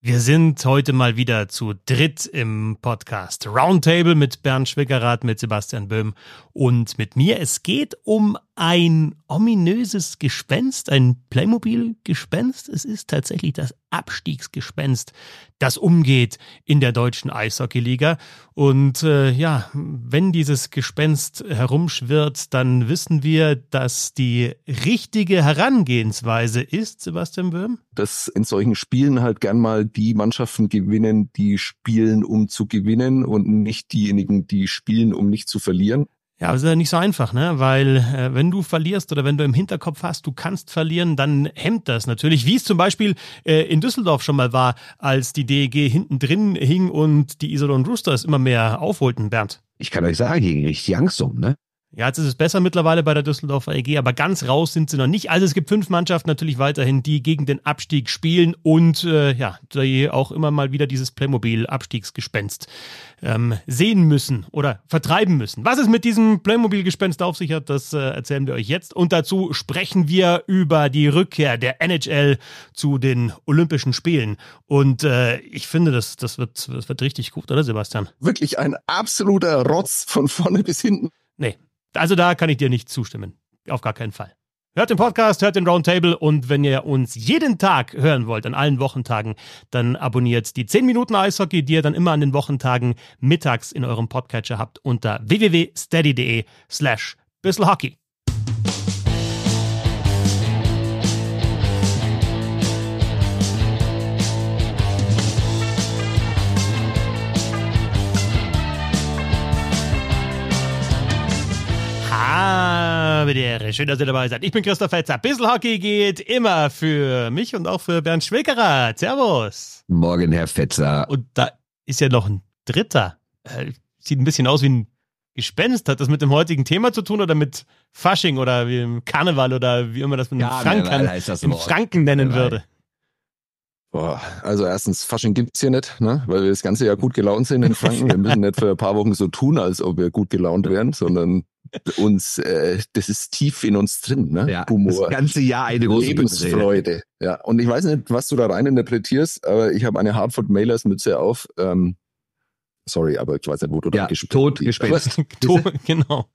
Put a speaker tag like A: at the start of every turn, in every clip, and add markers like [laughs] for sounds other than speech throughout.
A: Wir sind heute mal wieder zu dritt im Podcast Roundtable mit Bernd Schwickerath, mit Sebastian Böhm und mit mir. Es geht um ein ominöses Gespenst, ein Playmobil-Gespenst. Es ist tatsächlich das Abstiegsgespenst, das umgeht in der deutschen Eishockeyliga. Und äh, ja, wenn dieses Gespenst herumschwirrt, dann wissen wir, dass die richtige Herangehensweise ist, Sebastian Böhm.
B: Dass in solchen Spielen halt gern mal die Mannschaften gewinnen, die spielen, um zu gewinnen und nicht diejenigen, die spielen, um nicht zu verlieren.
A: Ja, das ist ja nicht so einfach, ne? Weil äh, wenn du verlierst oder wenn du im Hinterkopf hast, du kannst verlieren, dann hemmt das natürlich. Wie es zum Beispiel äh, in Düsseldorf schon mal war, als die DEG hinten drin hing und die Iserlohn Roosters immer mehr aufholten, Bernd.
C: Ich kann euch sagen, hier ging richtig Angst um, ne?
A: Ja, jetzt ist es besser mittlerweile bei der Düsseldorfer EG, aber ganz raus sind sie noch nicht. Also es gibt fünf Mannschaften natürlich weiterhin, die gegen den Abstieg spielen und äh, ja, die auch immer mal wieder dieses Playmobil-Abstiegsgespenst ähm, sehen müssen oder vertreiben müssen. Was es mit diesem Playmobil-Gespenst auf sich hat, das äh, erzählen wir euch jetzt. Und dazu sprechen wir über die Rückkehr der NHL zu den Olympischen Spielen. Und äh, ich finde, das, das, wird, das wird richtig gut, oder Sebastian?
B: Wirklich ein absoluter Rotz von vorne bis hinten.
A: Nee, also da kann ich dir nicht zustimmen. Auf gar keinen Fall. Hört den Podcast, hört den Roundtable und wenn ihr uns jeden Tag hören wollt, an allen Wochentagen, dann abonniert die 10 Minuten Eishockey, die ihr dann immer an den Wochentagen mittags in eurem Podcatcher habt unter www.steady.de slash bisselhockey. Habedere. Schön, dass ihr dabei seid. Ich bin Christoph Fetzer. Bissl Hockey geht immer für mich und auch für Bernd Schwickerer. Servus.
C: Morgen, Herr Fetzer.
A: Und da ist ja noch ein dritter. Äh, sieht ein bisschen aus wie ein Gespenst. Hat das mit dem heutigen Thema zu tun oder mit Fasching oder wie im Karneval oder wie immer das mit ja, Franken, im Franken nennen würde?
B: Boah, also erstens, Fasching gibt's hier nicht, ne? weil wir das ganze Jahr gut gelaunt sind in Franken. Wir müssen nicht für ein paar Wochen so tun, als ob wir gut gelaunt wären, sondern uns, äh, das ist tief in uns drin, ne?
C: Ja, Humor. Das ganze Jahr eine große
B: Lebensfreude. Ja, und ich weiß nicht, was du da rein interpretierst, aber ich habe eine Hartford Mailers Mütze auf. Ähm, sorry, aber ich weiß nicht, wo du
C: ja,
B: da
C: gespenst [laughs] Tot, Gespenst.
A: Tot, genau.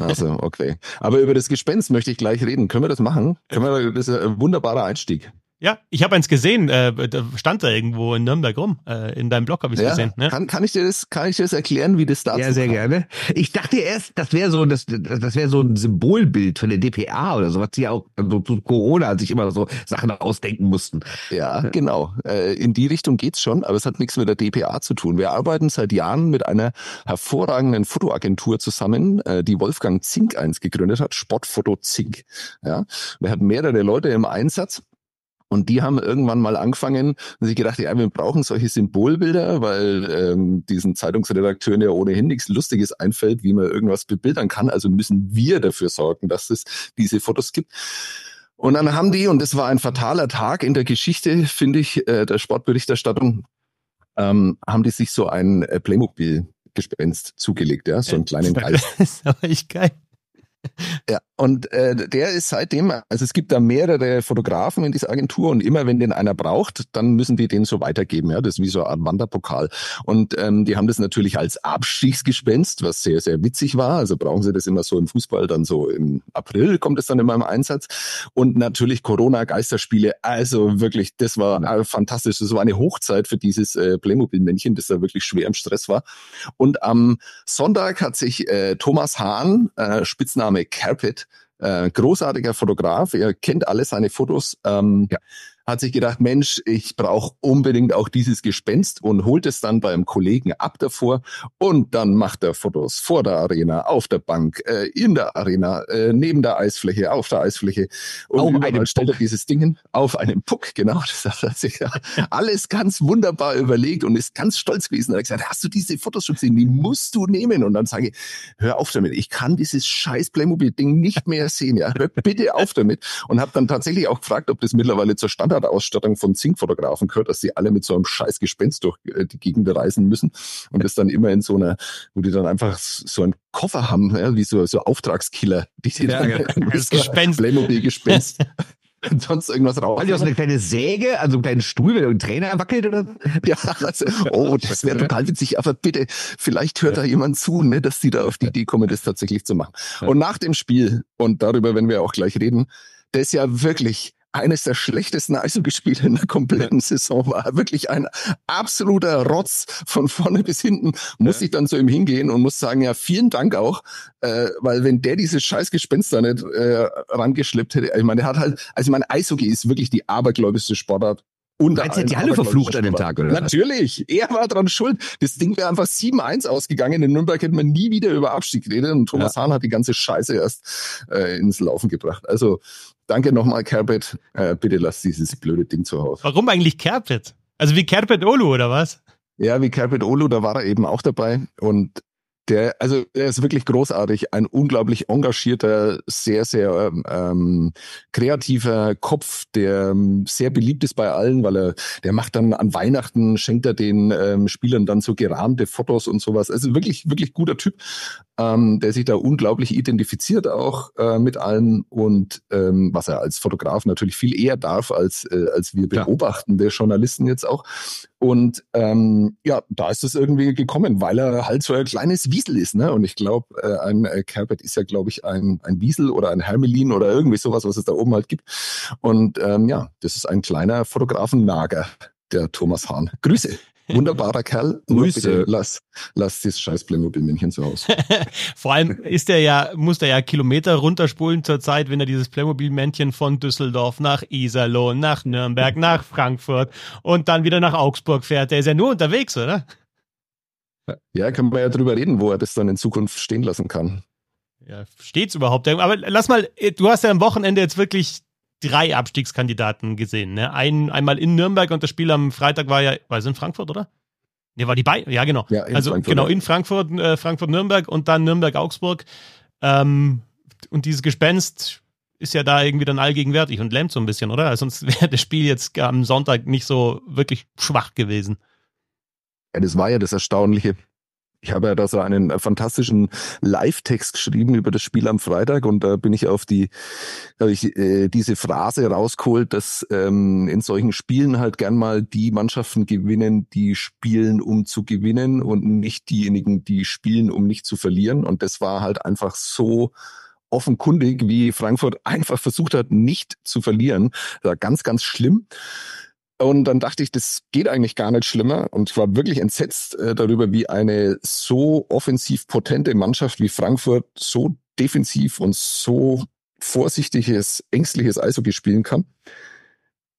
B: Also, okay. Aber über das Gespenst möchte ich gleich reden. Können wir das machen? Können wir, das ist ein wunderbarer Einstieg.
A: Ja, ich habe eins gesehen, äh, da stand da irgendwo in Nürnberg rum. Äh, in deinem Blog habe ich ja, gesehen. Ne?
B: Kann, kann ich dir das, kann ich dir das erklären, wie das
C: dazu Ja, sehr kam? gerne. Ich dachte erst, das wäre so, das, das wäre so ein Symbolbild von der DPA oder so, was sie auch so zu Corona sich immer so Sachen ausdenken mussten.
B: Ja, genau. Äh, in die Richtung geht's schon, aber es hat nichts mit der DPA zu tun. Wir arbeiten seit Jahren mit einer hervorragenden Fotoagentur zusammen, äh, die Wolfgang Zink eins gegründet hat, Sportfoto Zink. Ja, wir hatten mehrere Leute im Einsatz und die haben irgendwann mal angefangen und sich gedacht, ja, wir brauchen solche Symbolbilder, weil ähm, diesen Zeitungsredakteuren ja ohnehin nichts Lustiges einfällt, wie man irgendwas bebildern kann. Also müssen wir dafür sorgen, dass es diese Fotos gibt. Und dann haben die, und das war ein fataler Tag in der Geschichte, finde ich, äh, der Sportberichterstattung, ähm, haben die sich so ein äh, Playmobil-Gespenst zugelegt, ja, so einen kleinen Geist.
A: Das [laughs] ist aber echt geil.
B: Ja, und äh, der ist seitdem, also es gibt da mehrere Fotografen in dieser Agentur und immer wenn den einer braucht, dann müssen die den so weitergeben. Ja, das ist wie so ein Wanderpokal. Und ähm, die haben das natürlich als Abstiegsgespenst, was sehr, sehr witzig war. Also brauchen sie das immer so im Fußball, dann so im April kommt es dann immer im Einsatz. Und natürlich Corona-Geisterspiele. Also wirklich, das war äh, fantastisch. Das war eine Hochzeit für dieses äh, Playmobil-Männchen, das da wirklich schwer im Stress war. Und am Sonntag hat sich äh, Thomas Hahn, äh, Spitzname Name Carpet, äh, großartiger Fotograf, er kennt alle seine Fotos. Ähm, ja hat sich gedacht, Mensch, ich brauche unbedingt auch dieses Gespenst und holt es dann beim Kollegen ab davor. Und dann macht er Fotos vor der Arena, auf der Bank, äh, in der Arena, äh, neben der Eisfläche, auf der Eisfläche. Und auf einem stellt er dieses Ding hin, auf einem Puck, genau, [laughs] das hat sich ja alles ganz wunderbar überlegt und ist ganz stolz gewesen. Er hat gesagt, hast du diese Fotos schon gesehen? Die musst du nehmen. Und dann sage ich, hör auf damit, ich kann dieses scheiß Playmobil-Ding nicht mehr sehen, ja, hör bitte auf damit. Und habe dann tatsächlich auch gefragt, ob das mittlerweile zur Stand Standardausstattung von Zinkfotografen gehört, dass sie alle mit so einem scheiß Gespenst durch äh, die Gegend reisen müssen und das dann immer in so einer, wo die dann einfach so einen Koffer haben, ja, wie so, so Auftragskiller, die sie
A: ja,
B: dann
A: das [laughs] Gespenst.
B: Playmobil-Gespenst [laughs] sonst irgendwas raus.
C: Weil die auch so eine kleine Säge, also einen kleinen Stuhl, wenn ein Trainer wackelt oder? [laughs]
B: Ja, also, oh, das wäre total witzig. Aber bitte, vielleicht hört da jemand zu, ne, dass die da auf die Idee kommen, das tatsächlich zu machen. Und nach dem Spiel, und darüber werden wir auch gleich reden, das ist ja wirklich eines der schlechtesten Eishockeyspiele in der kompletten Saison war. Wirklich ein absoluter Rotz von vorne bis hinten. Muss ja. ich dann zu ihm hingehen und muss sagen, ja, vielen Dank auch, äh, weil wenn der dieses scheiß Gespenster nicht äh, rangeschleppt hätte, ich meine, der hat halt, also ich meine, Eishockey ist wirklich die abergläubischste Sportart
C: und Meinst du, die alle verflucht an dem Tag, oder?
B: Natürlich. Er war dran schuld. Das Ding wäre einfach 7-1 ausgegangen. In Nürnberg hätte man nie wieder über Abstieg geredet und Thomas ja. Hahn hat die ganze Scheiße erst äh, ins Laufen gebracht. Also danke nochmal, Kerbet. Äh, bitte lass dieses blöde Ding zu Hause.
A: Warum eigentlich Kerbet? Also wie Kerbet Olu, oder was?
B: Ja, wie Kerbet Olu, da war er eben auch dabei. Und der, also er ist wirklich großartig, ein unglaublich engagierter, sehr, sehr ähm, kreativer Kopf, der ähm, sehr beliebt ist bei allen, weil er, der macht dann an Weihnachten, schenkt er den ähm, Spielern dann so gerahmte Fotos und sowas. Also wirklich, wirklich guter Typ, ähm, der sich da unglaublich identifiziert auch äh, mit allen und ähm, was er als Fotograf natürlich viel eher darf als, äh, als wir beobachtende Journalisten jetzt auch. Und ähm, ja, da ist es irgendwie gekommen, weil er halt so ein kleines Wiesel ist. Ne? Und ich glaube, äh, ein äh, Kerbet ist ja, glaube ich, ein, ein Wiesel oder ein Hermelin oder irgendwie sowas, was es da oben halt gibt. Und ähm, ja, das ist ein kleiner Fotografennager, der Thomas Hahn. Grüße. [laughs] Wunderbarer Kerl.
C: Grüße.
B: lass, lass dieses scheiß Playmobil-Männchen zu Hause. [laughs]
A: Vor allem ist er ja, muss er ja Kilometer runterspulen zur Zeit, wenn er dieses Playmobil-Männchen von Düsseldorf nach Iserlohn, nach Nürnberg, nach Frankfurt und dann wieder nach Augsburg fährt. Der ist ja nur unterwegs, oder?
B: Ja, können wir ja drüber reden, wo er das dann in Zukunft stehen lassen kann.
A: Ja, steht's überhaupt? Aber lass mal, du hast ja am Wochenende jetzt wirklich drei Abstiegskandidaten gesehen. Ne? Ein, einmal in Nürnberg und das Spiel am Freitag war ja, war es in Frankfurt, oder? Ne, war die bei, ja genau. Ja, also Frankfurt, genau in Frankfurt, äh, Frankfurt-Nürnberg und dann Nürnberg-Augsburg. Ähm, und dieses Gespenst ist ja da irgendwie dann allgegenwärtig und lähmt so ein bisschen, oder? Sonst [laughs] wäre das Spiel jetzt am Sonntag nicht so wirklich schwach gewesen.
B: Ja, das war ja das Erstaunliche. Ich habe ja da so einen äh, fantastischen Live-Text geschrieben über das Spiel am Freitag und da bin ich auf die, habe ich äh, diese Phrase rausgeholt, dass ähm, in solchen Spielen halt gern mal die Mannschaften gewinnen, die spielen, um zu gewinnen und nicht diejenigen, die spielen, um nicht zu verlieren. Und das war halt einfach so offenkundig, wie Frankfurt [laughs] einfach versucht hat, nicht zu verlieren. Das war ganz, ganz schlimm. Und dann dachte ich, das geht eigentlich gar nicht schlimmer. Und ich war wirklich entsetzt äh, darüber, wie eine so offensiv potente Mannschaft wie Frankfurt so defensiv und so vorsichtiges, ängstliches Eishockey spielen kann.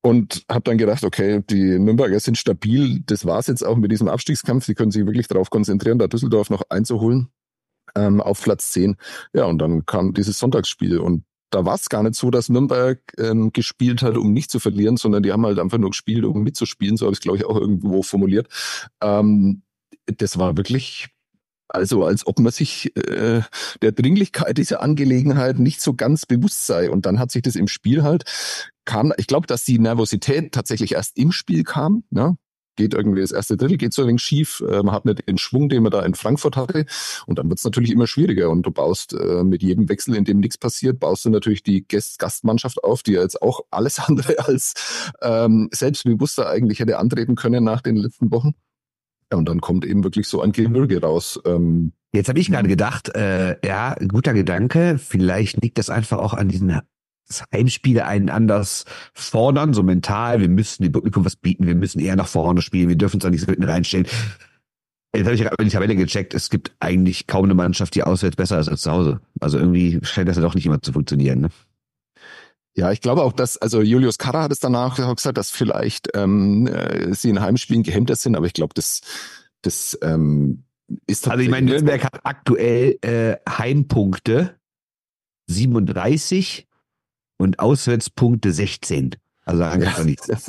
B: Und habe dann gedacht, okay, die Nürnberger sind stabil. Das war's jetzt auch mit diesem Abstiegskampf. Die können sich wirklich darauf konzentrieren, da Düsseldorf noch einzuholen ähm, auf Platz 10. Ja, und dann kam dieses Sonntagsspiel und da war es gar nicht so, dass Nürnberg ähm, gespielt hat, um nicht zu verlieren, sondern die haben halt einfach nur gespielt, um mitzuspielen. So habe ich es, glaube ich, auch irgendwo formuliert. Ähm, das war wirklich also als ob man sich äh, der Dringlichkeit dieser Angelegenheit nicht so ganz bewusst sei. Und dann hat sich das im Spiel halt, kam, ich glaube, dass die Nervosität tatsächlich erst im Spiel kam. Ne? Geht irgendwie das erste Drittel, geht so ein wenig schief, äh, man hat nicht den Schwung, den man da in Frankfurt hatte und dann wird es natürlich immer schwieriger und du baust äh, mit jedem Wechsel, in dem nichts passiert, baust du natürlich die Gast Gastmannschaft auf, die ja jetzt auch alles [laughs] andere als ähm, selbstbewusster eigentlich hätte antreten können nach den letzten Wochen. Ja, und dann kommt eben wirklich so ein Gewürge raus. Ähm,
C: Jetzt habe ich gerade gedacht, äh, ja, guter Gedanke. Vielleicht liegt das einfach auch an diesen Heimspiele einen anders fordern, so mental. Wir müssen dem Publikum was bieten, wir müssen eher nach vorne spielen, wir dürfen uns da nicht so hinten reinstellen. Jetzt habe ich gerade die Tabelle gecheckt, es gibt eigentlich kaum eine Mannschaft, die auswärts besser ist als zu Hause. Also irgendwie scheint das ja doch nicht immer zu funktionieren. Ne?
B: Ja, ich glaube auch, dass, also Julius Karra hat es danach gesagt, dass vielleicht ähm, äh, sie in Heimspielen gehemmter sind, aber ich glaube, das, das ähm, ist
C: Also ich meine, Nürnberg hat aktuell äh, Heimpunkte 37 und Auswärtspunkte 16. Also sagen ja. nichts. [laughs]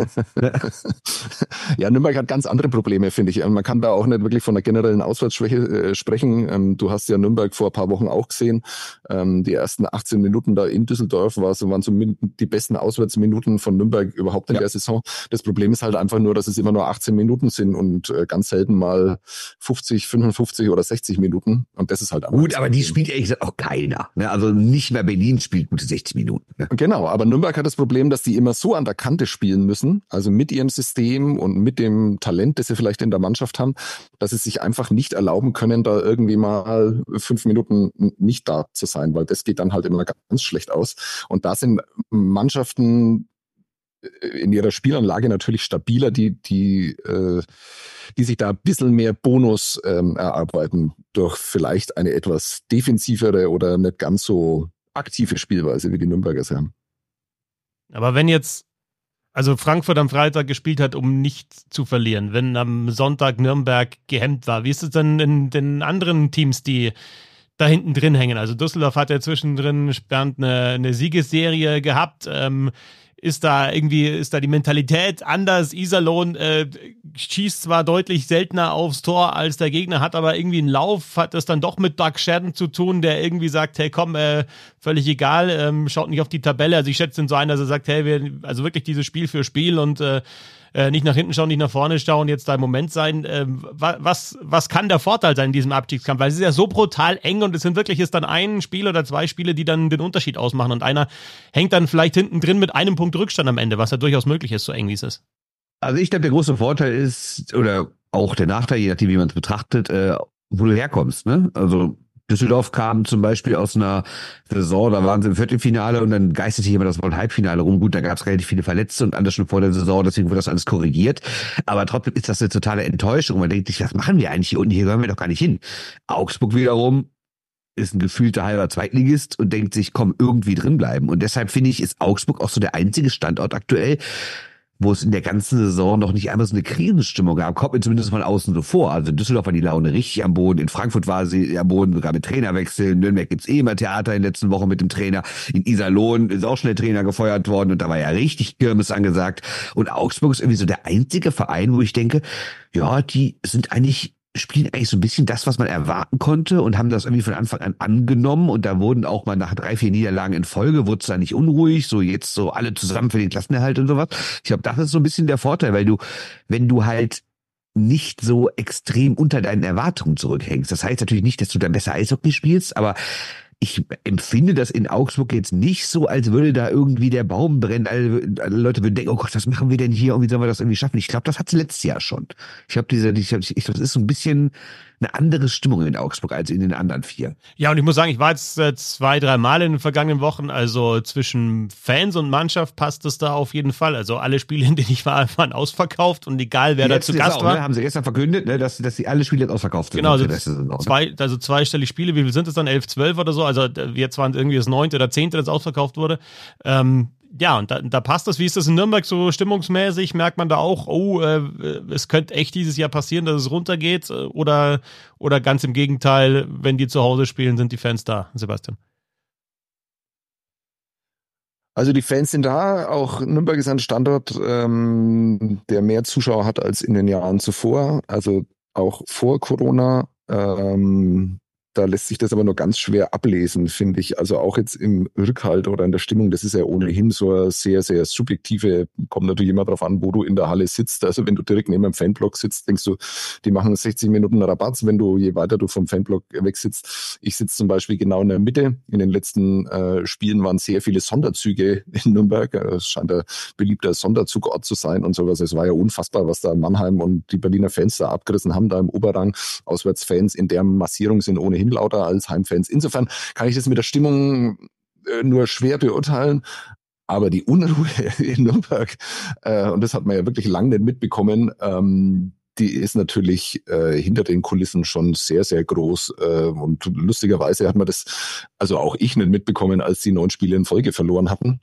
B: ja, Nürnberg hat ganz andere Probleme, finde ich. Man kann da auch nicht wirklich von einer generellen Auswärtsschwäche äh, sprechen. Ähm, du hast ja Nürnberg vor ein paar Wochen auch gesehen. Ähm, die ersten 18 Minuten da in Düsseldorf war waren so die besten Auswärtsminuten von Nürnberg überhaupt in ja. der Saison. Das Problem ist halt einfach nur, dass es immer nur 18 Minuten sind und äh, ganz selten mal 50, 55 oder 60 Minuten. Und das ist halt
C: Gut, aber die spielt ehrlich gesagt auch keiner. Ne? Also nicht mehr Berlin spielt gute 60 Minuten.
B: Ne? Genau, aber Nürnberg hat das Problem, dass die immer so an der Kante spielen müssen, also mit ihrem System und mit dem Talent, das sie vielleicht in der Mannschaft haben, dass sie sich einfach nicht erlauben können, da irgendwie mal fünf Minuten nicht da zu sein, weil das geht dann halt immer ganz schlecht aus. Und da sind Mannschaften äh, in ihrer Spielanlage natürlich stabiler, die, die, äh, die sich da ein bisschen mehr Bonus ähm, erarbeiten durch vielleicht eine etwas defensivere oder nicht ganz so aktive Spielweise, wie die Nürnberger haben.
A: Aber wenn jetzt, also Frankfurt am Freitag gespielt hat, um nicht zu verlieren, wenn am Sonntag Nürnberg gehemmt war, wie ist es denn in den anderen Teams, die da hinten drin hängen? Also Düsseldorf hat ja zwischendrin Bernd eine, eine Siegesserie gehabt. Ähm, ist da irgendwie, ist da die Mentalität anders. Iserlohn äh, schießt zwar deutlich seltener aufs Tor als der Gegner, hat aber irgendwie einen Lauf, hat das dann doch mit Doug Shadden zu tun, der irgendwie sagt, hey komm, äh, völlig egal, ähm, schaut nicht auf die Tabelle. Also ich schätze ihn so ein, dass er sagt, hey, wir, also wirklich dieses Spiel für Spiel und äh, äh, nicht nach hinten schauen, nicht nach vorne schauen, jetzt da im Moment sein. Äh, was, was kann der Vorteil sein in diesem Abstiegskampf? Weil es ist ja so brutal eng und es sind wirklich ist dann ein Spiel oder zwei Spiele, die dann den Unterschied ausmachen und einer hängt dann vielleicht hinten drin mit einem Punkt Rückstand am Ende, was ja durchaus möglich ist, so eng wie es ist.
C: Also ich glaube, der große Vorteil ist, oder auch der Nachteil, je nachdem, wie man es betrachtet, äh, wo du herkommst. Ne? Also Düsseldorf kam zum Beispiel aus einer Saison, da waren sie im Viertelfinale und dann geisterte jemand das Wort Halbfinale rum. Gut, da gab es relativ viele Verletzte und anders schon vor der Saison, deswegen wurde das alles korrigiert. Aber trotzdem ist das eine totale Enttäuschung. Man denkt sich, was machen wir eigentlich hier unten? Hier gehören wir doch gar nicht hin. Augsburg wiederum ist ein gefühlter halber Zweitligist und denkt sich, komm, irgendwie drin bleiben. Und deshalb finde ich, ist Augsburg auch so der einzige Standort aktuell, wo es in der ganzen Saison noch nicht einmal so eine Krisenstimmung gab, kommt mir zumindest von außen so vor. Also in Düsseldorf war die Laune richtig am Boden, in Frankfurt war sie am Boden, sogar mit Trainerwechsel, in Nürnberg gibt's eh immer Theater in den letzten Wochen mit dem Trainer, in Iserlohn ist auch schon der Trainer gefeuert worden und da war ja richtig Kirmes angesagt. Und Augsburg ist irgendwie so der einzige Verein, wo ich denke, ja, die sind eigentlich spielen eigentlich so ein bisschen das, was man erwarten konnte und haben das irgendwie von Anfang an angenommen und da wurden auch mal nach drei, vier Niederlagen in Folge, wurde es da nicht unruhig, so jetzt so alle zusammen für den Klassenerhalt und sowas. Ich glaube, das ist so ein bisschen der Vorteil, weil du, wenn du halt nicht so extrem unter deinen Erwartungen zurückhängst. Das heißt natürlich nicht, dass du dann besser Eishockey spielst, aber ich empfinde das in Augsburg jetzt nicht so, als würde da irgendwie der Baum brennen. Alle, alle Leute würden denken, oh Gott, was machen wir denn hier? Und wie sollen wir das irgendwie schaffen? Ich glaube, das hat letztes Jahr schon. Ich habe diese, ich, ich, das ist so ein bisschen eine andere Stimmung in Augsburg als in den anderen vier.
A: Ja, und ich muss sagen, ich war jetzt äh, zwei, drei Mal in den vergangenen Wochen. Also zwischen Fans und Mannschaft passt es da auf jeden Fall. Also alle Spiele, [laughs] in denen ich war, waren ausverkauft und egal, wer da zu Gast auch, war.
C: Ne, haben sie gestern verkündet, ne, dass, dass sie alle Spiele jetzt ausverkauft sind.
A: Genau, also, zwei, also zweistellig Spiele. Wie viel sind es dann? Elf, zwölf oder so? Also äh, jetzt waren irgendwie das neunte oder zehnte, das ausverkauft wurde. Ähm, ja, und da, da passt das. Wie ist das in Nürnberg so stimmungsmäßig? Merkt man da auch, oh, äh, es könnte echt dieses Jahr passieren, dass es runtergeht? Oder, oder ganz im Gegenteil, wenn die zu Hause spielen, sind die Fans da, Sebastian?
B: Also die Fans sind da. Auch Nürnberg ist ein Standort, ähm, der mehr Zuschauer hat als in den Jahren zuvor. Also auch vor Corona. Ähm, da lässt sich das aber nur ganz schwer ablesen, finde ich. Also auch jetzt im Rückhalt oder in der Stimmung, das ist ja ohnehin so eine sehr, sehr subjektive, kommt natürlich immer darauf an, wo du in der Halle sitzt. Also wenn du direkt neben einem Fanblock sitzt, denkst du, die machen 60 Minuten Rabatt, wenn du, je weiter du vom Fanblock wegsitzt. Ich sitze zum Beispiel genau in der Mitte. In den letzten äh, Spielen waren sehr viele Sonderzüge in Nürnberg. Es scheint ein beliebter Sonderzugort zu sein und sowas. Es war ja unfassbar, was da Mannheim und die Berliner Fans da abgerissen haben, da im Oberrang. Auswärtsfans in der Massierung sind ohnehin ohnehin lauter als Heimfans. Insofern kann ich das mit der Stimmung äh, nur schwer beurteilen. Aber die Unruhe [laughs] in Nürnberg, äh, und das hat man ja wirklich lange nicht mitbekommen, ähm, die ist natürlich äh, hinter den Kulissen schon sehr, sehr groß. Äh, und lustigerweise hat man das, also auch ich nicht mitbekommen, als die neun Spiele in Folge verloren hatten.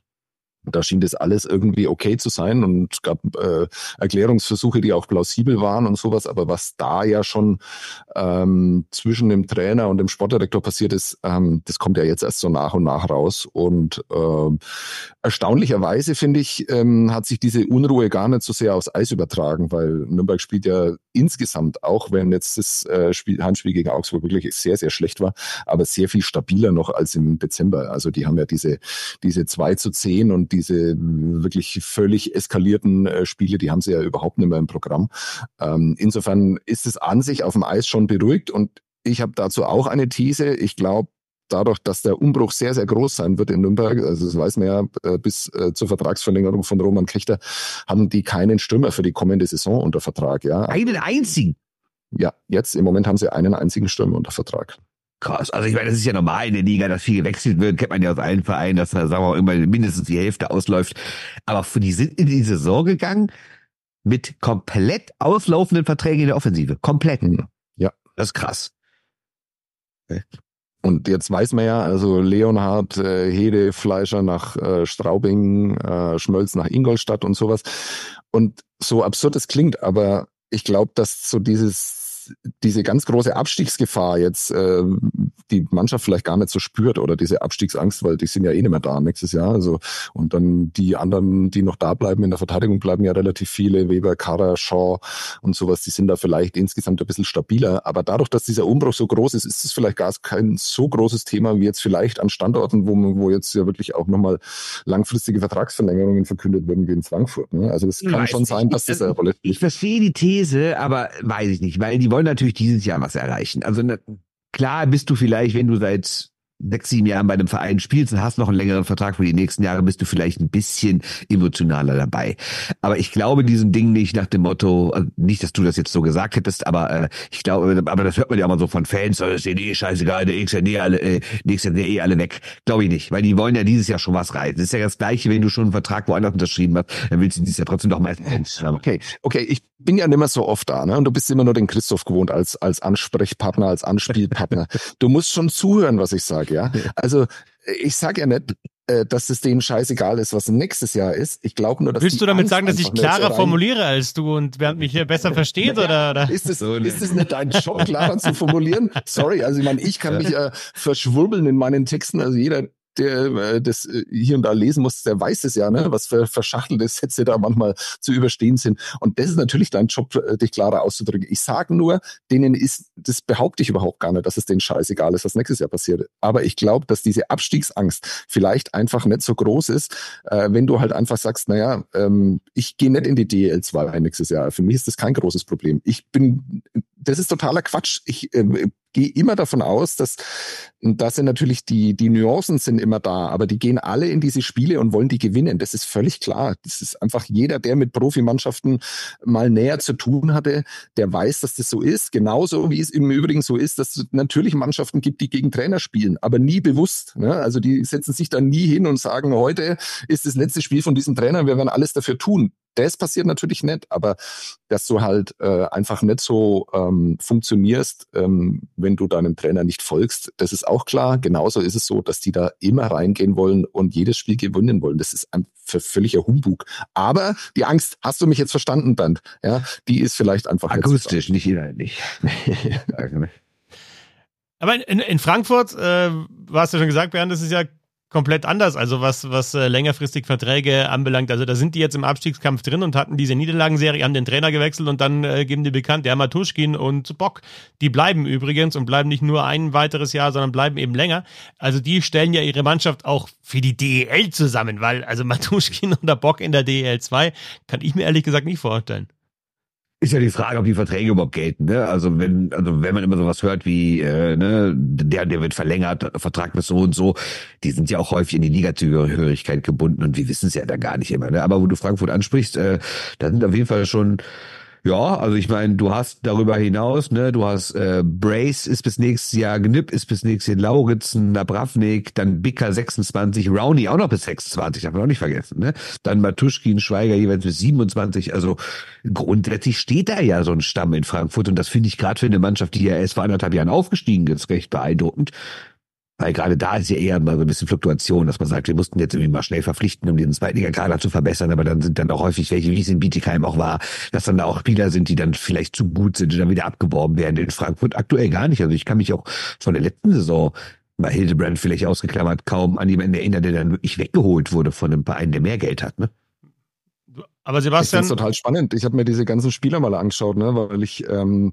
B: Da schien das alles irgendwie okay zu sein und gab äh, Erklärungsversuche, die auch plausibel waren und sowas. Aber was da ja schon ähm, zwischen dem Trainer und dem Sportdirektor passiert ist, ähm, das kommt ja jetzt erst so nach und nach raus. Und äh, erstaunlicherweise, finde ich, ähm, hat sich diese Unruhe gar nicht so sehr aufs Eis übertragen, weil Nürnberg spielt ja insgesamt, auch wenn jetzt das äh, Spiel, Handspiel gegen Augsburg wirklich sehr, sehr schlecht war, aber sehr viel stabiler noch als im Dezember. Also die haben ja diese, diese 2 zu 10 und diese wirklich völlig eskalierten äh, Spiele, die haben sie ja überhaupt nicht mehr im Programm. Ähm, insofern ist es an sich auf dem Eis schon beruhigt und ich habe dazu auch eine These. Ich glaube, dadurch, dass der Umbruch sehr, sehr groß sein wird in Nürnberg, also das weiß man ja, äh, bis äh, zur Vertragsverlängerung von Roman Kechter, haben die keinen Stürmer für die kommende Saison unter Vertrag. Ja.
C: Einen einzigen?
B: Ja, jetzt im Moment haben sie einen einzigen Stürmer unter Vertrag.
C: Krass. Also ich meine, das ist ja normal in der Liga, dass viel gewechselt wird. Kennt man ja aus allen Vereinen, dass da, sagen wir mal, immer mindestens die Hälfte ausläuft. Aber die sind in die Saison gegangen mit komplett auslaufenden Verträgen in der Offensive. Komplett.
B: Ja.
C: Das ist krass.
B: Okay. Und jetzt weiß man ja, also Leonhard, äh, Hede, Fleischer nach äh, Straubing, äh, Schmölz nach Ingolstadt und sowas. Und so absurd es klingt, aber ich glaube, dass so dieses diese ganz große Abstiegsgefahr jetzt äh, die Mannschaft vielleicht gar nicht so spürt oder diese Abstiegsangst, weil die sind ja eh nicht mehr da nächstes Jahr. Also und dann die anderen, die noch da bleiben in der Verteidigung, bleiben ja relativ viele, Weber, Kara, Shaw und sowas, die sind da vielleicht insgesamt ein bisschen stabiler. Aber dadurch, dass dieser Umbruch so groß ist, ist es vielleicht gar kein so großes Thema wie jetzt vielleicht an Standorten, wo, wo jetzt ja wirklich auch nochmal langfristige Vertragsverlängerungen verkündet werden wie in Frankfurt. Ne? Also das kann weiß schon sein, dass das eine
C: Rolle spielt. Ich verstehe die These, aber weiß ich nicht, weil die wollen natürlich dieses Jahr was erreichen. Also ne, klar bist du vielleicht, wenn du seit sechs, sieben Jahren bei einem Verein spielst und hast noch einen längeren Vertrag für die nächsten Jahre, bist du vielleicht ein bisschen emotionaler dabei. Aber ich glaube diesem Ding nicht nach dem Motto, also nicht, dass du das jetzt so gesagt hättest, aber äh, ich glaube, aber das hört man ja immer so von Fans, das ist denen eh scheißegal, der nächste eh alle, äh, nächste eh alle weg. Glaube ich nicht, weil die wollen ja dieses Jahr schon was reißen. Das ist ja das Gleiche, wenn du schon einen Vertrag woanders unterschrieben hast, dann willst du dieses Jahr trotzdem doch mal.
B: Okay, okay, ich bin ja nicht mehr so oft da, ne? Und du bist immer nur den Christoph gewohnt als als Ansprechpartner, als Anspielpartner. [laughs] du musst schon zuhören, was ich sage ja. Also ich sage ja nicht, äh, dass es denen scheißegal ist, was nächstes Jahr ist. Ich glaube nur, dass
A: Willst du damit Angst sagen, dass ich klarer formuliere als du und wer mich hier besser [laughs] versteht oder, oder?
B: Ist es so, ist es nicht dein Job, klarer zu formulieren? [laughs] Sorry, also ich meine, ich kann mich äh, verschwurbeln in meinen Texten. Also jeder, der äh, das äh, hier und da lesen muss, der weiß es ja, ne, was für verschachtelte Sätze da manchmal zu überstehen sind. Und das ist natürlich dein Job, äh, dich klarer auszudrücken. Ich sage nur, denen ist, das behaupte ich überhaupt gar nicht, dass es denen scheißegal ist, was nächstes Jahr passiert. Aber ich glaube, dass diese Abstiegsangst vielleicht einfach nicht so groß ist, äh, wenn du halt einfach sagst, naja, ähm, ich gehe nicht in die DL 2 nächstes Jahr. Für mich ist das kein großes Problem. Ich bin, das ist totaler Quatsch. Ich äh, gehe immer davon aus, dass das sind natürlich die, die Nuancen sind immer da, aber die gehen alle in diese Spiele und wollen die gewinnen. Das ist völlig klar. Das ist einfach jeder, der mit Profimannschaften mal näher zu tun hatte, der weiß, dass das so ist. Genauso wie es im Übrigen so ist, dass es natürlich Mannschaften gibt, die gegen Trainer spielen, aber nie bewusst. Ne? Also die setzen sich dann nie hin und sagen, heute ist das letzte Spiel von diesem Trainer, wir werden alles dafür tun das passiert natürlich nicht, aber dass du halt äh, einfach nicht so ähm, funktionierst, ähm, wenn du deinem Trainer nicht folgst, das ist auch klar. Genauso ist es so, dass die da immer reingehen wollen und jedes Spiel gewinnen wollen. Das ist ein völliger Humbug. Aber die Angst, hast du mich jetzt verstanden, Bernd? Ja, die ist vielleicht einfach
C: akustisch, nicht inhaltlich. [laughs]
A: Aber in, in Frankfurt, äh, du hast ja schon gesagt, Bernd, das ist ja komplett anders, also was, was äh, längerfristig Verträge anbelangt. Also da sind die jetzt im Abstiegskampf drin und hatten diese Niederlagenserie, haben den Trainer gewechselt und dann äh, geben die bekannt, der Matuschkin und Bock, die bleiben übrigens und bleiben nicht nur ein weiteres Jahr, sondern bleiben eben länger. Also die stellen ja ihre Mannschaft auch für die DEL zusammen, weil also [laughs] Matuschkin oder Bock in der DEL 2 kann ich mir ehrlich gesagt nicht vorstellen.
C: Ist ja die Frage, ob die Verträge überhaupt gelten. Ne? Also wenn, also wenn man immer sowas hört wie, äh, ne, der, der wird verlängert, Vertrag bis so und so, die sind ja auch häufig in die Ligazugehörigkeit gebunden und wir wissen es ja da gar nicht immer. Ne? Aber wo du Frankfurt ansprichst, äh, da sind auf jeden Fall schon ja, also ich meine, du hast darüber hinaus, ne, du hast äh, Brace ist bis nächstes Jahr, Gnipp ist bis nächstes Jahr, Lauritzen, Nabravnik, dann Bicker 26, Rowney auch noch bis 26, darf man auch nicht vergessen, ne? Dann Matuschkin, Schweiger jeweils bis 27, also grundsätzlich steht da ja so ein Stamm in Frankfurt und das finde ich gerade für eine Mannschaft, die ja erst vor anderthalb Jahren aufgestiegen ist, recht beeindruckend. Weil gerade da ist ja eher mal so ein bisschen Fluktuation, dass man sagt, wir mussten jetzt irgendwie mal schnell verpflichten, um den Zweitliga-Kader zu verbessern, aber dann sind dann auch häufig welche, wie es in Bietigheim auch war, dass dann da auch Spieler sind, die dann vielleicht zu gut sind und dann wieder abgeworben werden. In Frankfurt aktuell gar nicht. Also ich kann mich auch von der letzten Saison mal Hildebrand vielleicht ausgeklammert, kaum an jemanden erinnern, der dann wirklich weggeholt wurde von einem Verein, der mehr Geld hat. Ne?
A: Aber Sebastian.
B: Ich finde total spannend. Ich habe mir diese ganzen Spieler mal angeschaut, ne, weil ich ähm,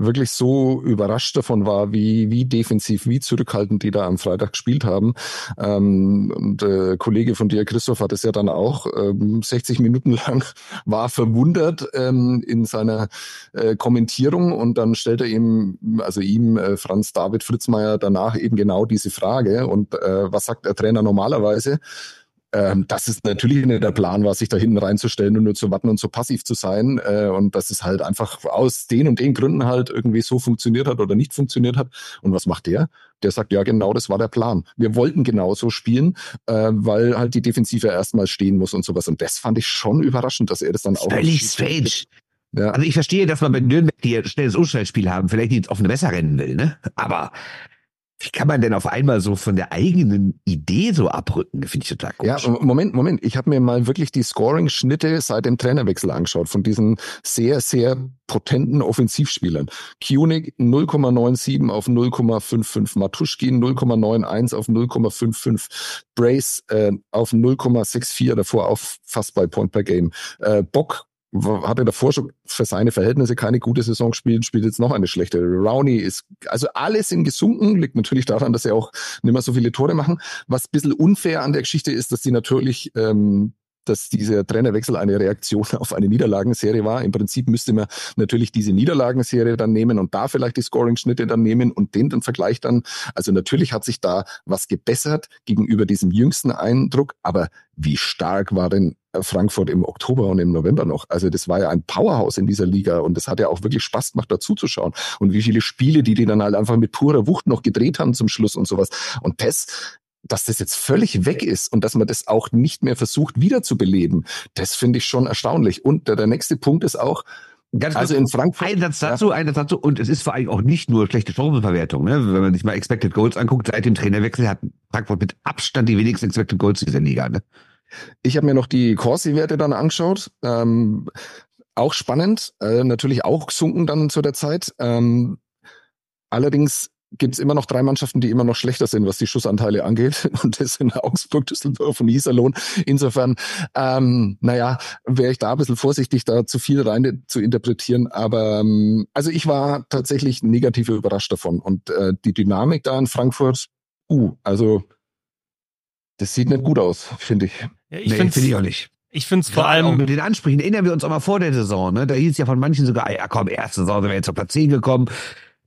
B: wirklich so überrascht davon war, wie, wie defensiv, wie zurückhaltend die da am Freitag gespielt haben. Ähm, und äh, Kollege von dir, Christoph, hat es ja dann auch ähm, 60 Minuten [laughs] lang war verwundert ähm, in seiner äh, Kommentierung und dann stellt er ihm, also ihm, äh, Franz David Fritzmeier, danach eben genau diese Frage. Und äh, was sagt der Trainer normalerweise? Ähm, das ist natürlich nicht der Plan war, sich da hinten reinzustellen und nur zu warten und so passiv zu sein. Äh, und dass es halt einfach aus den und den Gründen halt irgendwie so funktioniert hat oder nicht funktioniert hat. Und was macht der? Der sagt, ja, genau, das war der Plan. Wir wollten genauso spielen, äh, weil halt die Defensive erstmal stehen muss und sowas. Und das fand ich schon überraschend, dass er das dann auch.
C: Völlig strange. Ja. Also ich verstehe, dass man bei Nürnberg die schnelles Umschaltspiel haben, vielleicht nicht auf eine Messer rennen will, ne? Aber wie kann man denn auf einmal so von der eigenen Idee so abrücken? Finde ich total
B: komisch. Ja, Moment, Moment. Ich habe mir mal wirklich die Scoring-Schnitte seit dem Trainerwechsel angeschaut von diesen sehr, sehr potenten Offensivspielern. Kunig 0,97 auf 0,55, Matuschkin 0,91 auf 0,55, Brace äh, auf 0,64, davor auf fast bei Point per Game. Äh, Bock hatte davor schon für seine Verhältnisse keine gute Saison gespielt, spielt jetzt noch eine schlechte. Rowney ist, also alles sind gesunken, liegt natürlich daran, dass sie auch nicht mehr so viele Tore machen. Was ein bisschen unfair an der Geschichte ist, dass sie natürlich ähm, dass dieser Trainerwechsel eine Reaktion [laughs] auf eine Niederlagenserie war. Im Prinzip müsste man natürlich diese Niederlagenserie dann nehmen und da vielleicht die Scoring-Schnitte dann nehmen und den dann Vergleich dann. Also natürlich hat sich da was gebessert gegenüber diesem jüngsten Eindruck, aber wie stark war denn Frankfurt im Oktober und im November noch. Also das war ja ein Powerhouse in dieser Liga und das hat ja auch wirklich Spaß gemacht, dazu zu schauen. Und wie viele Spiele, die die dann halt einfach mit purer Wucht noch gedreht haben zum Schluss und sowas. Und das dass das jetzt völlig weg ist und dass man das auch nicht mehr versucht wiederzubeleben, das finde ich schon erstaunlich. Und der, der nächste Punkt ist auch,
C: Ganz also in Frankfurt. Ein Satz dazu, ja. ein Satz dazu. Und es ist vor allem auch nicht nur schlechte Chancenverwertung. Ne? Wenn man sich mal Expected Goals anguckt, seit dem Trainerwechsel hat Frankfurt mit Abstand die wenigsten Expected Goals in dieser Liga. Ne?
B: Ich habe mir noch die Corsi-Werte dann angeschaut. Ähm, auch spannend, äh, natürlich auch gesunken dann zu der Zeit. Ähm, allerdings gibt es immer noch drei Mannschaften, die immer noch schlechter sind, was die Schussanteile angeht. [laughs] Und das sind Augsburg, Düsseldorf und Iserlohn. Insofern, ähm, naja, wäre ich da ein bisschen vorsichtig, da zu viel rein zu interpretieren. Aber ähm, also ich war tatsächlich negativ überrascht davon. Und äh, die Dynamik da in Frankfurt, uh, also das sieht nicht gut aus, finde ich.
C: Ja, ich nee, finde ich auch nicht.
A: Ich finde es vor allem. Auch
C: mit den Ansprüchen erinnern wir uns auch mal vor der Saison, ne? Da hieß ja von manchen sogar, ja komm, erste Saison sind wir jetzt auf Platz 10 gekommen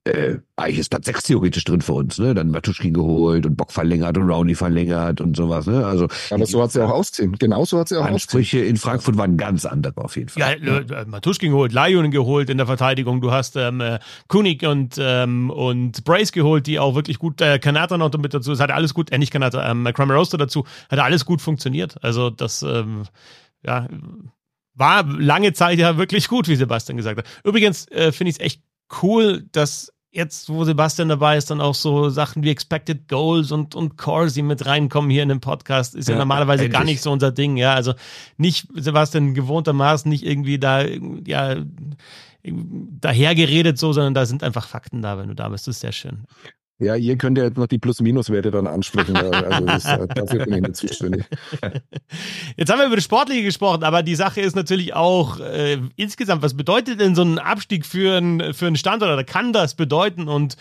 C: äh, eigentlich ist Platz 6 theoretisch drin für uns, ne? Dann Matuschkin geholt und Bock verlängert und Rowney verlängert und sowas, ne? Also.
B: Aber so hat sie auch ausziehen. Genau so hat sie auch
C: Ansprüche ausziehen. in Frankfurt waren ganz andere auf jeden Fall.
A: Ja, äh, Matuschkin geholt, Lajon geholt in der Verteidigung. Du hast ähm, äh, Kunig und, ähm, und Brace geholt, die auch wirklich gut, äh, Kanata noch mit dazu. Es hat alles gut, äh, nicht Kanata, ähm, Kramer Roaster dazu, hat alles gut funktioniert. Also das, ähm, ja, war lange Zeit ja wirklich gut, wie Sebastian gesagt hat. Übrigens äh, finde ich es echt cool, dass jetzt, wo Sebastian dabei ist, dann auch so Sachen wie Expected Goals und, und Corsi mit reinkommen hier in den Podcast. Ist ja, ja normalerweise endlich. gar nicht so unser Ding, ja. Also nicht Sebastian gewohntermaßen nicht irgendwie da, ja, dahergeredet so, sondern da sind einfach Fakten da, wenn du da bist. Das ist sehr schön.
B: Ja, ihr könnt ja jetzt noch die Plus-Minus-Werte dann ansprechen. [laughs] also das, dafür bin ich nicht zuständig. [laughs]
A: Jetzt haben wir über das Sportliche gesprochen, aber die Sache ist natürlich auch äh, insgesamt, was bedeutet denn so ein Abstieg für, ein, für einen Standort oder kann das bedeuten? Und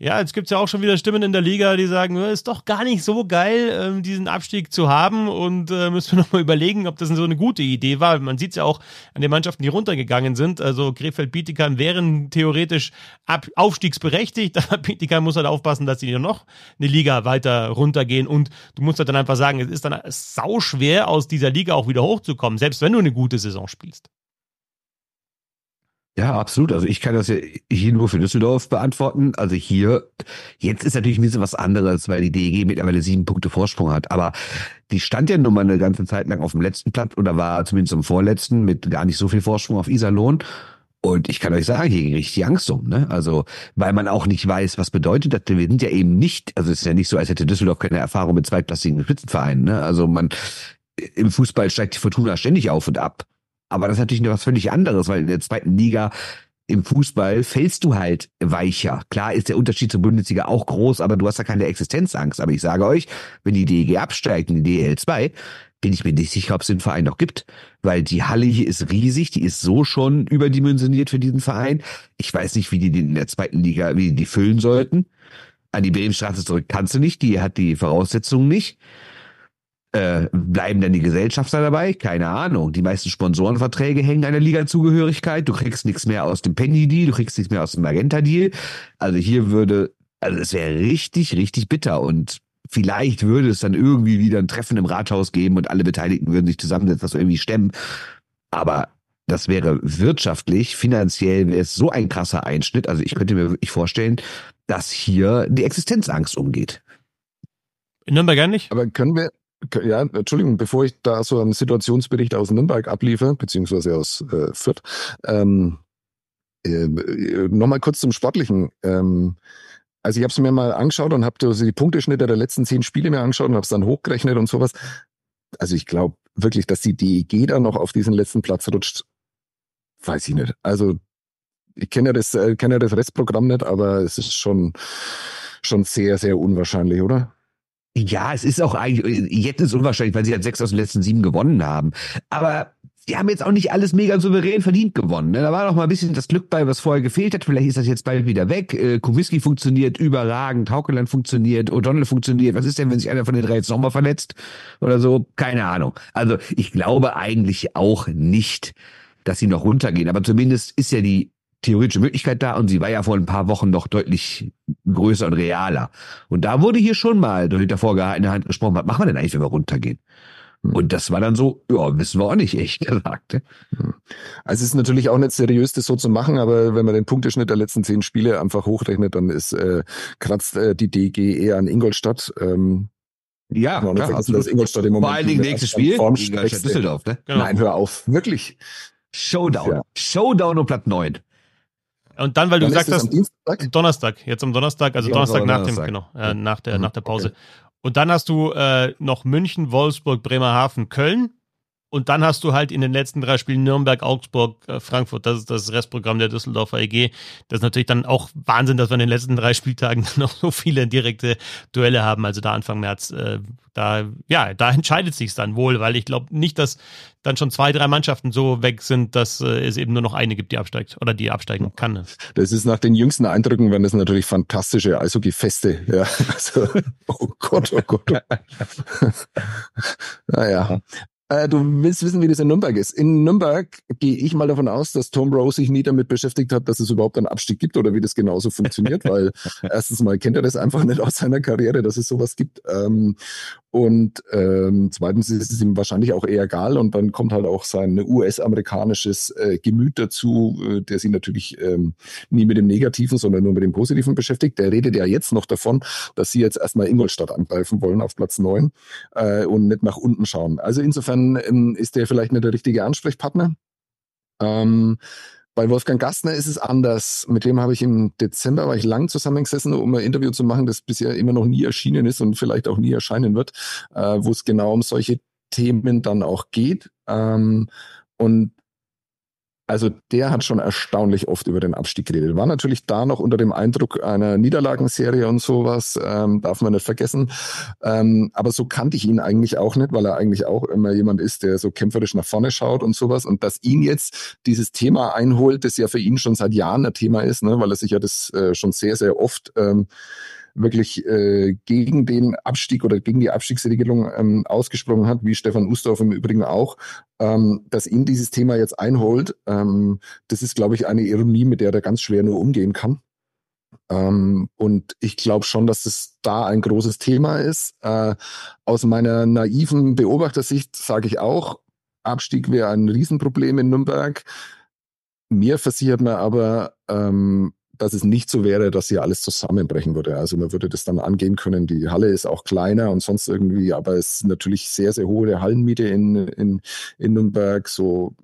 A: ja, jetzt gibt es ja auch schon wieder Stimmen in der Liga, die sagen, ist doch gar nicht so geil, ähm, diesen Abstieg zu haben und äh, müssen wir [laughs] nochmal überlegen, ob das so eine gute Idee war. Man sieht es ja auch an den Mannschaften, die runtergegangen sind. Also Krefeld-Bietigheim wären theoretisch ab aufstiegsberechtigt, [laughs] aber Bietigheim muss halt aufpassen, dass sie noch eine Liga weiter runtergehen und du musst halt dann einfach sagen, es ist dann sau schwer, aus dieser Liga auch wieder hochzukommen, selbst wenn du eine gute Saison spielst.
C: Ja, absolut. Also ich kann das ja hier nur für Düsseldorf beantworten. Also hier, jetzt ist natürlich ein bisschen was anderes, weil die DEG mittlerweile sieben Punkte Vorsprung hat. Aber die stand ja nun mal eine ganze Zeit lang auf dem letzten Platz oder war zumindest im vorletzten mit gar nicht so viel Vorsprung auf Iserlohn. Und ich kann euch sagen, hier ging richtig Angst um, ne? Also, weil man auch nicht weiß, was bedeutet das. Wir sind ja eben nicht, also es ist ja nicht so, als hätte Düsseldorf keine Erfahrung mit zweitklassigen Spitzenvereinen, ne? Also man, im Fußball steigt die Fortuna ständig auf und ab. Aber das ist natürlich was völlig anderes, weil in der zweiten Liga im Fußball fällst du halt weicher. Klar ist der Unterschied zur Bundesliga auch groß, aber du hast ja keine Existenzangst. Aber ich sage euch, wenn die DEG absteigt in die DL2, bin ich mir nicht sicher, ob es den Verein noch gibt, weil die Halle hier ist riesig, die ist so schon überdimensioniert für diesen Verein. Ich weiß nicht, wie die den in der zweiten Liga, wie die, die füllen sollten. An die Bremenstraße zurück kannst du nicht, die hat die Voraussetzungen nicht. Äh, bleiben dann die Gesellschafter dabei? Keine Ahnung. Die meisten Sponsorenverträge hängen an der Liga-Zugehörigkeit. Du kriegst nichts mehr aus dem Penny-Deal, du kriegst nichts mehr aus dem Magenta-Deal. Also hier würde, also es wäre richtig, richtig bitter und vielleicht würde es dann irgendwie wieder ein Treffen im Rathaus geben und alle Beteiligten würden sich zusammensetzen, das irgendwie stemmen. Aber das wäre wirtschaftlich, finanziell wäre es so ein krasser Einschnitt. Also ich könnte mir wirklich vorstellen, dass hier die Existenzangst umgeht.
A: In Nürnberg gar nicht?
B: Aber können wir, ja, Entschuldigung, bevor ich da so einen Situationsbericht aus Nürnberg abliefer, beziehungsweise aus äh, Fürth, ähm, äh, nochmal kurz zum Sportlichen. Ähm, also ich habe es mir mal angeschaut und habe also die Punkteschnitte der letzten zehn Spiele mir angeschaut und habe es dann hochgerechnet und sowas. Also ich glaube wirklich, dass die DEG da noch auf diesen letzten Platz rutscht, weiß ich nicht. Also ich kenne ja das, äh, kenne ja das Restprogramm nicht, aber es ist schon, schon sehr, sehr unwahrscheinlich, oder?
C: Ja, es ist auch eigentlich, jetzt ist unwahrscheinlich, weil sie halt sechs aus den letzten sieben gewonnen haben. Aber die haben jetzt auch nicht alles mega souverän verdient gewonnen. Ne? Da war noch mal ein bisschen das Glück bei, was vorher gefehlt hat. Vielleicht ist das jetzt bald wieder weg. Äh, funktioniert überragend, Haukeland funktioniert, O'Donnell funktioniert. Was ist denn, wenn sich einer von den drei jetzt nochmal verletzt oder so? Keine Ahnung. Also ich glaube eigentlich auch nicht, dass sie noch runtergehen. Aber zumindest ist ja die theoretische Möglichkeit da und sie war ja vor ein paar Wochen noch deutlich größer und realer. Und da wurde hier schon mal durch der vorgehaltene Hand gesprochen, was machen wir denn eigentlich, wenn wir runtergehen? Hm. Und das war dann so, ja, wissen wir auch nicht, echt gesagt.
B: Hm. Also es ist natürlich auch nicht seriös, das so zu machen, aber wenn man den Punkteschnitt der letzten zehn Spiele einfach hochrechnet, dann ist äh, kratzt äh, die DG eher an Ingolstadt. Ähm,
C: ja, klar,
B: vergessen, dass Ingolstadt im Moment
C: Vor allen Dingen nächstes Spiel, Ingolstadt Düsseldorf, ne?
B: Genau. Nein, hör auf, wirklich.
C: Showdown. Ja. Showdown um Platz neun.
A: Und dann, weil du gesagt hast, Dienstag? Donnerstag, jetzt am Donnerstag, also ja, Donnerstag nach dem, genau, äh, nach der, mhm, nach der Pause. Okay. Und dann hast du äh, noch München, Wolfsburg, Bremerhaven, Köln. Und dann hast du halt in den letzten drei Spielen Nürnberg, Augsburg, äh, Frankfurt, das ist das Restprogramm der Düsseldorfer EG. Das ist natürlich dann auch Wahnsinn, dass wir in den letzten drei Spieltagen [laughs] noch so viele direkte Duelle haben. Also da Anfang März, äh, da, ja, da entscheidet sich's dann wohl, weil ich glaube nicht, dass dann schon zwei, drei Mannschaften so weg sind, dass äh, es eben nur noch eine gibt, die absteigt oder die absteigen kann.
B: Das ist nach den jüngsten Eindrücken, wenn das natürlich fantastische Eishockey-Feste. Ja, [laughs] also, oh Gott, oh Gott. [laughs] naja. Äh, du willst wissen, wie das in Nürnberg ist. In Nürnberg gehe ich mal davon aus, dass Tom Rose sich nie damit beschäftigt hat, dass es überhaupt einen Abstieg gibt oder wie das genauso funktioniert, [laughs] weil erstens mal kennt er das einfach nicht aus seiner Karriere, dass es sowas gibt. Ähm, und ähm, zweitens ist es ihm wahrscheinlich auch eher egal und dann kommt halt auch sein US-amerikanisches äh, Gemüt dazu, äh, der sich natürlich ähm, nie mit dem Negativen, sondern nur mit dem Positiven beschäftigt. Der redet ja jetzt noch davon, dass sie jetzt erstmal Ingolstadt angreifen wollen auf Platz neun äh, und nicht nach unten schauen. Also insofern ähm, ist der vielleicht nicht der richtige Ansprechpartner. Ähm, bei Wolfgang Gastner ist es anders. Mit dem habe ich im Dezember, war ich lang zusammengesessen, um ein Interview zu machen, das bisher immer noch nie erschienen ist und vielleicht auch nie erscheinen wird, äh, wo es genau um solche Themen dann auch geht. Ähm, und also der hat schon erstaunlich oft über den Abstieg geredet. War natürlich da noch unter dem Eindruck einer Niederlagenserie und sowas, ähm, darf man nicht vergessen. Ähm, aber so kannte ich ihn eigentlich auch nicht, weil er eigentlich auch immer jemand ist, der so kämpferisch nach vorne schaut und sowas. Und dass ihn jetzt dieses Thema einholt, das ja für ihn schon seit Jahren ein Thema ist, ne, weil er sich ja das äh, schon sehr, sehr oft ähm, wirklich äh, gegen den Abstieg oder gegen die Abstiegsregelung ähm, ausgesprochen hat, wie Stefan Ustorf im Übrigen auch, ähm, dass ihn dieses Thema jetzt einholt, ähm, das ist, glaube ich, eine Ironie, mit der er ganz schwer nur umgehen kann. Ähm, und ich glaube schon, dass es da ein großes Thema ist. Äh, aus meiner naiven Beobachtersicht sage ich auch, Abstieg wäre ein Riesenproblem in Nürnberg. Mir versichert man aber, ähm, dass es nicht so wäre, dass hier alles zusammenbrechen würde. Also man würde das dann angehen können. Die Halle ist auch kleiner und sonst irgendwie, aber es ist natürlich sehr, sehr hohe Hallenmiete in, in, in Nürnberg. So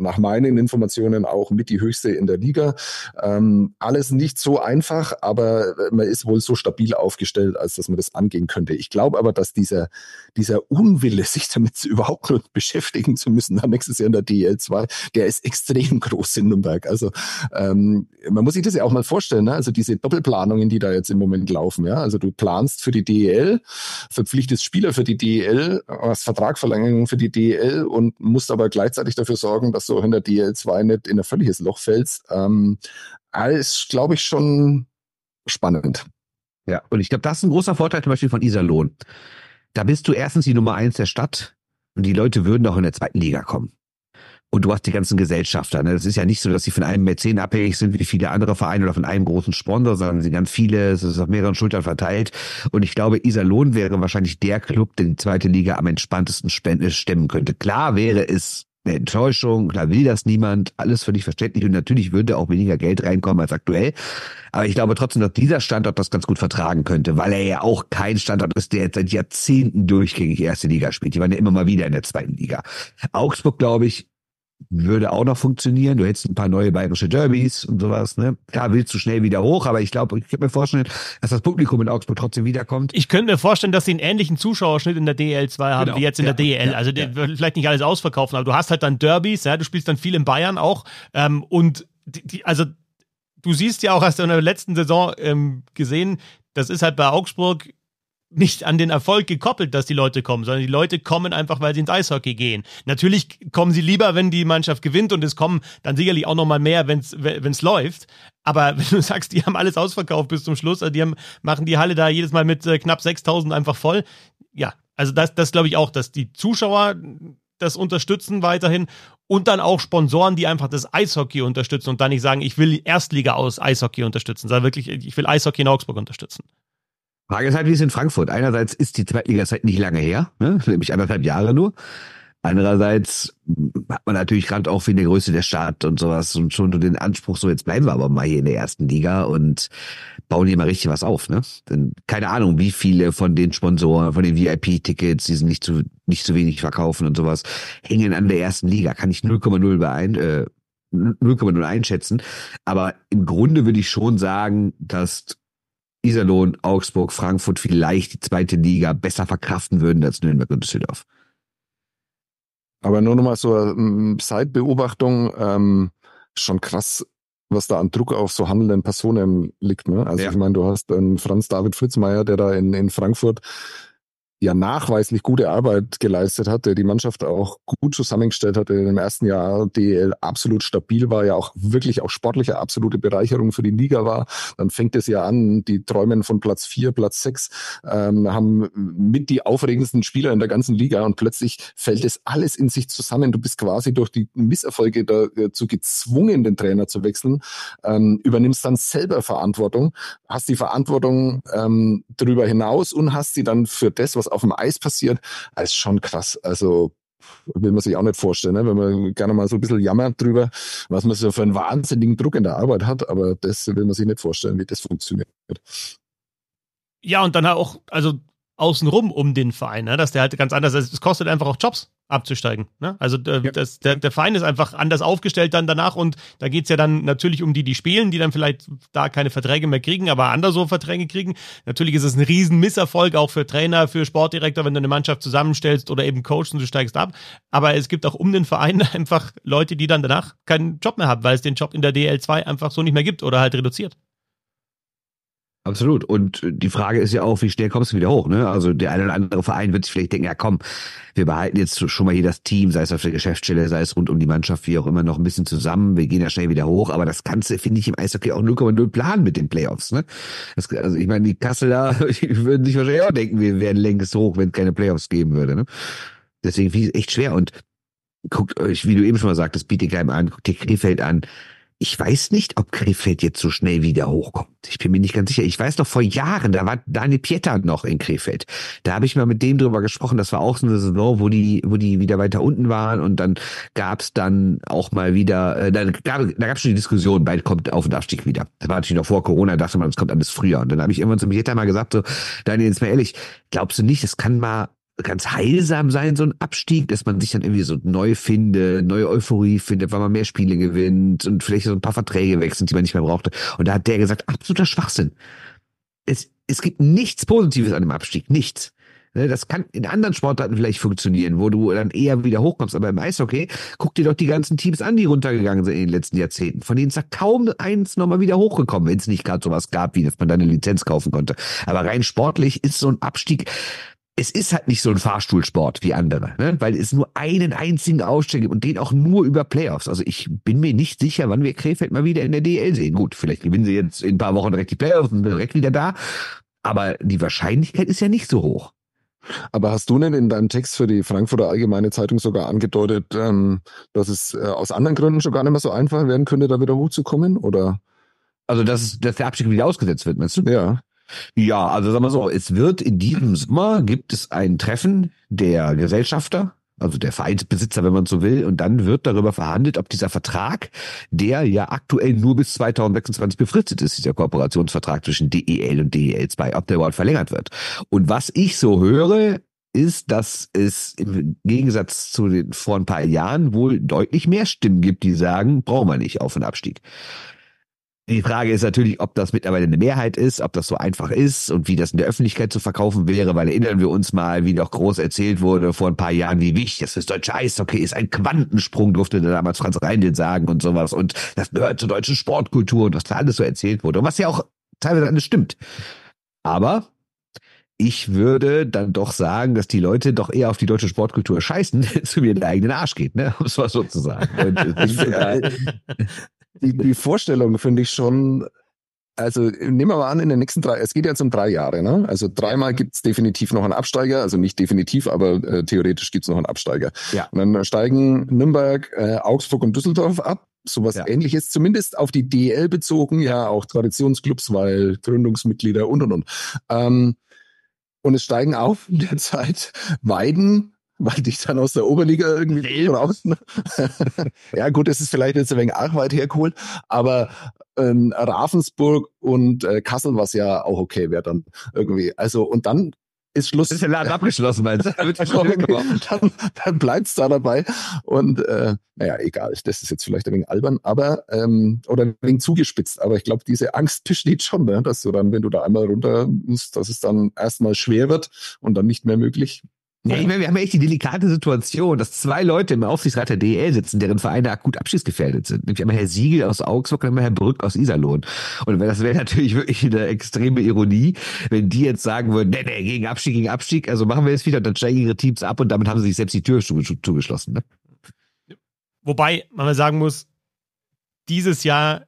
B: nach meinen Informationen auch mit die höchste in der Liga. Ähm, alles nicht so einfach, aber man ist wohl so stabil aufgestellt, als dass man das angehen könnte. Ich glaube aber, dass dieser, dieser Unwille, [laughs] sich damit überhaupt nur beschäftigen zu müssen, dann nächstes Jahr in der DL2, der ist extrem groß in Nürnberg. Also ähm, man muss sich das ja auch mal vorstellen, ne? also diese Doppelplanungen, die da jetzt im Moment laufen. Ja? Also du planst für die DEL, verpflichtest Spieler für die DEL, hast Vertragverlängerung für die DEL und musst aber gleichzeitig dafür sorgen, dass in der DEL2 nicht in ein völliges Loch fällst. Ähm, alles, glaube ich, schon spannend.
C: Ja, und ich glaube, das ist ein großer Vorteil zum Beispiel von Iserlohn. Da bist du erstens die Nummer eins der Stadt und die Leute würden auch in der zweiten Liga kommen. Und du hast die ganzen Gesellschafter. Ne? Das ist ja nicht so, dass sie von einem Mäzen abhängig sind wie viele andere Vereine oder von einem großen Sponsor, sondern sie ganz viele, es ist auf mehreren Schultern verteilt. Und ich glaube, Iserlohn wäre wahrscheinlich der Club, der die zweite Liga am entspanntesten stemmen könnte. Klar wäre es eine Enttäuschung, klar will das niemand, alles völlig verständlich und natürlich würde auch weniger Geld reinkommen als aktuell. Aber ich glaube trotzdem, dass dieser Standort das ganz gut vertragen könnte, weil er ja auch kein Standort ist, der jetzt seit Jahrzehnten durchgängig erste Liga spielt. Die waren ja immer mal wieder in der zweiten Liga. Augsburg, glaube ich, würde auch noch funktionieren. Du hättest ein paar neue bayerische Derbys und sowas. Ne? Klar, willst du schnell wieder hoch, aber ich glaube, ich kann mir vorstellen, dass das Publikum in Augsburg trotzdem wiederkommt.
A: Ich könnte mir vorstellen, dass sie einen ähnlichen Zuschauerschnitt in der DL2 haben genau. wie jetzt in ja, der DL. Ja, also ja. vielleicht nicht alles ausverkaufen, aber du hast halt dann Derbys, ja, du spielst dann viel in Bayern auch ähm, und die, die, also du siehst ja auch, hast du in der letzten Saison ähm, gesehen, das ist halt bei Augsburg nicht an den Erfolg gekoppelt, dass die Leute kommen, sondern die Leute kommen einfach, weil sie ins Eishockey gehen. Natürlich kommen sie lieber, wenn die Mannschaft gewinnt und es kommen dann sicherlich auch nochmal mehr, wenn es läuft. Aber [laughs] wenn du sagst, die haben alles ausverkauft bis zum Schluss, also die haben, machen die Halle da jedes Mal mit äh, knapp 6000 einfach voll. Ja, also das, das glaube ich auch, dass die Zuschauer das unterstützen weiterhin und dann auch Sponsoren, die einfach das Eishockey unterstützen und dann nicht sagen, ich will Erstliga aus Eishockey unterstützen, sondern wirklich, ich will Eishockey in Augsburg unterstützen.
C: Frage ist halt, wie es in Frankfurt. Einerseits ist die Zweitliga-Zeit nicht lange her, ne? nämlich anderthalb Jahre nur. Andererseits hat man natürlich gerade auch wegen der Größe der Stadt und sowas und schon den Anspruch, so jetzt bleiben wir aber mal hier in der ersten Liga und bauen hier mal richtig was auf, ne? Denn keine Ahnung, wie viele von den Sponsoren, von den VIP-Tickets, die sind nicht zu, nicht zu wenig verkaufen und sowas, hängen an der ersten Liga. Kann ich 0,0 beein, äh, 0,0 einschätzen. Aber im Grunde würde ich schon sagen, dass Iserlohn, Augsburg, Frankfurt vielleicht die zweite Liga besser verkraften würden als Nürnberg und Düsseldorf.
B: Aber nur nochmal so eine ähm, Zeitbeobachtung, ähm, schon krass, was da an Druck auf so handelnden Personen liegt. Ne? Also ja. ich meine, du hast einen Franz David Fritzmeier, der da in, in Frankfurt ja nachweislich gute Arbeit geleistet hat, der die Mannschaft auch gut zusammengestellt hat, der im ersten Jahr DL absolut stabil war, ja auch wirklich auch sportliche absolute Bereicherung für die Liga war. Dann fängt es ja an, die träumen von Platz vier, Platz sechs, ähm, haben mit die aufregendsten Spieler in der ganzen Liga und plötzlich fällt es alles in sich zusammen. Du bist quasi durch die Misserfolge dazu gezwungen, den Trainer zu wechseln, ähm, übernimmst dann selber Verantwortung, hast die Verantwortung ähm, darüber hinaus und hast sie dann für das, was auf dem Eis passiert, ist schon krass. Also will man sich auch nicht vorstellen, ne? wenn man gerne mal so ein bisschen jammert drüber, was man so für einen wahnsinnigen Druck in der Arbeit hat, aber das will man sich nicht vorstellen, wie das funktioniert.
A: Ja, und dann auch, also außenrum um den Verein, ne? dass der halt ganz anders ist. Es kostet einfach auch Jobs abzusteigen. Ne? Also äh, ja. das, der, der Verein ist einfach anders aufgestellt dann danach und da geht's ja dann natürlich um die, die spielen, die dann vielleicht da keine Verträge mehr kriegen, aber anderswo Verträge kriegen. Natürlich ist es ein riesen Misserfolg auch für Trainer, für Sportdirektor, wenn du eine Mannschaft zusammenstellst oder eben Coach und du steigst ab. Aber es gibt auch um den Verein [laughs] einfach Leute, die dann danach keinen Job mehr haben, weil es den Job in der DL2 einfach so nicht mehr gibt oder halt reduziert.
C: Absolut. Und die Frage ist ja auch, wie schnell kommst du wieder hoch? Ne? Also der eine oder andere Verein wird sich vielleicht denken, ja komm, wir behalten jetzt schon mal hier das Team, sei es auf der Geschäftsstelle, sei es rund um die Mannschaft, wie auch immer, noch ein bisschen zusammen. Wir gehen ja schnell wieder hoch. Aber das Ganze finde ich im Eishockey auch 0,0 planen mit den Playoffs. Ne? Das, also ich meine, die Kasseler [laughs] die würden sich wahrscheinlich auch denken, wir wären längst hoch, wenn es keine Playoffs geben würde. Ne? Deswegen finde ich es echt schwer. Und guckt euch, wie du eben schon mal sagtest, Bietigheim an, guckt dir Krefeld an ich weiß nicht, ob Krefeld jetzt so schnell wieder hochkommt. Ich bin mir nicht ganz sicher. Ich weiß noch vor Jahren, da war Daniel Pieter noch in Krefeld. Da habe ich mal mit dem drüber gesprochen. Das war auch so eine Saison, wo die, wo die wieder weiter unten waren und dann gab's dann auch mal wieder, äh, da gab da gab's schon die Diskussion, bald kommt Auf- und Abstieg wieder. Das war natürlich noch vor Corona, dachte man, es kommt alles früher. Und dann habe ich irgendwann zu Pieter mal gesagt, so, Daniel, jetzt mal ehrlich, glaubst du nicht, es kann mal ganz heilsam sein, so ein Abstieg, dass man sich dann irgendwie so neu findet, neue Euphorie findet, weil man mehr Spiele gewinnt und vielleicht so ein paar Verträge wechselt, die man nicht mehr brauchte. Und da hat der gesagt, absoluter Schwachsinn. Es, es gibt nichts Positives an dem Abstieg, nichts. Ne, Das kann in anderen Sportarten vielleicht funktionieren, wo du dann eher wieder hochkommst. Aber im Eishockey, guck dir doch die ganzen Teams an, die runtergegangen sind in den letzten Jahrzehnten. Von denen ist da kaum eins nochmal wieder hochgekommen, wenn es nicht gerade sowas gab, wie dass man da eine Lizenz kaufen konnte. Aber rein sportlich ist so ein Abstieg, es ist halt nicht so ein Fahrstuhlsport wie andere, ne? weil es nur einen einzigen Ausstieg gibt und den auch nur über Playoffs. Also ich bin mir nicht sicher, wann wir Krefeld mal wieder in der DL sehen. Gut, vielleicht gewinnen sie jetzt in ein paar Wochen direkt die Playoffs und sind direkt wieder da. Aber die Wahrscheinlichkeit ist ja nicht so hoch.
B: Aber hast du denn in deinem Text für die Frankfurter Allgemeine Zeitung sogar angedeutet, ähm, dass es äh, aus anderen Gründen schon gar nicht mehr so einfach werden könnte, da wieder hochzukommen? Oder?
C: Also dass, dass der Abstieg wieder ausgesetzt wird, meinst du?
B: Ja.
C: Ja, also sagen wir so, es wird in diesem Sommer gibt es ein Treffen der Gesellschafter, also der Vereinsbesitzer, wenn man so will, und dann wird darüber verhandelt, ob dieser Vertrag, der ja aktuell nur bis 2026 befristet ist, dieser Kooperationsvertrag zwischen DEL und DEL2, ob der überhaupt verlängert wird. Und was ich so höre, ist, dass es im Gegensatz zu den vor ein paar Jahren wohl deutlich mehr Stimmen gibt, die sagen, brauchen wir nicht auf den Abstieg. Die Frage ist natürlich, ob das mittlerweile eine Mehrheit ist, ob das so einfach ist und wie das in der Öffentlichkeit zu verkaufen wäre, weil erinnern wir uns mal, wie noch groß erzählt wurde vor ein paar Jahren, wie wichtig das fürs deutsche Eishockey ist. Ein Quantensprung durfte damals Franz Reindl sagen und sowas und das gehört zur deutschen Sportkultur und was da alles so erzählt wurde und was ja auch teilweise alles stimmt. Aber ich würde dann doch sagen, dass die Leute doch eher auf die deutsche Sportkultur scheißen, [laughs] zu mir in den eigenen Arsch geht, ne? Um es mal so zu sagen. [laughs] Und,
B: die, die Vorstellung finde ich schon, also nehmen wir mal an, in den nächsten drei, es geht jetzt um drei Jahre, ne? Also dreimal gibt's definitiv noch einen Absteiger, also nicht definitiv, aber äh, theoretisch gibt's noch einen Absteiger.
C: Ja.
B: Und dann steigen Nürnberg, äh, Augsburg und Düsseldorf ab. Sowas
C: Ja.
B: ähnliches, zumindest auf die DL bezogen, ja, auch Traditionsclubs, weil Gründungsmitglieder und und und. Ähm, und es steigen auf in der Zeit Weiden, weil dich dann aus der Oberliga irgendwie raus. [laughs] ja, gut, es ist vielleicht jetzt ein wenig arg weit hergeholt, aber ähm, Ravensburg und äh, Kassel, was ja auch okay wäre dann irgendwie. Also, und dann ist Schluss.
C: ist der Laden abgeschlossen, meinst du? [laughs] [laughs]
B: Dann, dann bleibt's da dabei. Und äh, naja, egal, das ist jetzt vielleicht ein wenig albern, aber ähm, oder ein wenig zugespitzt. Aber ich glaube, diese Angst besteht schon, ne? dass du dann, wenn du da einmal runter musst, dass es dann erstmal schwer wird und dann nicht mehr möglich.
C: Ja, ich meine, wir haben ja echt die delikate Situation, dass zwei Leute im Aufsichtsrat der DL sitzen, deren Vereine akut abschiedsgefährdet sind. Nämlich einmal Herr Siegel aus Augsburg und einmal Herr Brück aus Iserlohn. Und das wäre natürlich wirklich eine extreme Ironie, wenn die jetzt sagen würden, nee, nee, gegen Abstieg, gegen Abstieg, also machen wir jetzt wieder und dann steigen ihre Teams ab und damit haben sie sich selbst die Tür zuge- zugeschlossen. Ne?
A: Wobei man mal sagen muss, dieses Jahr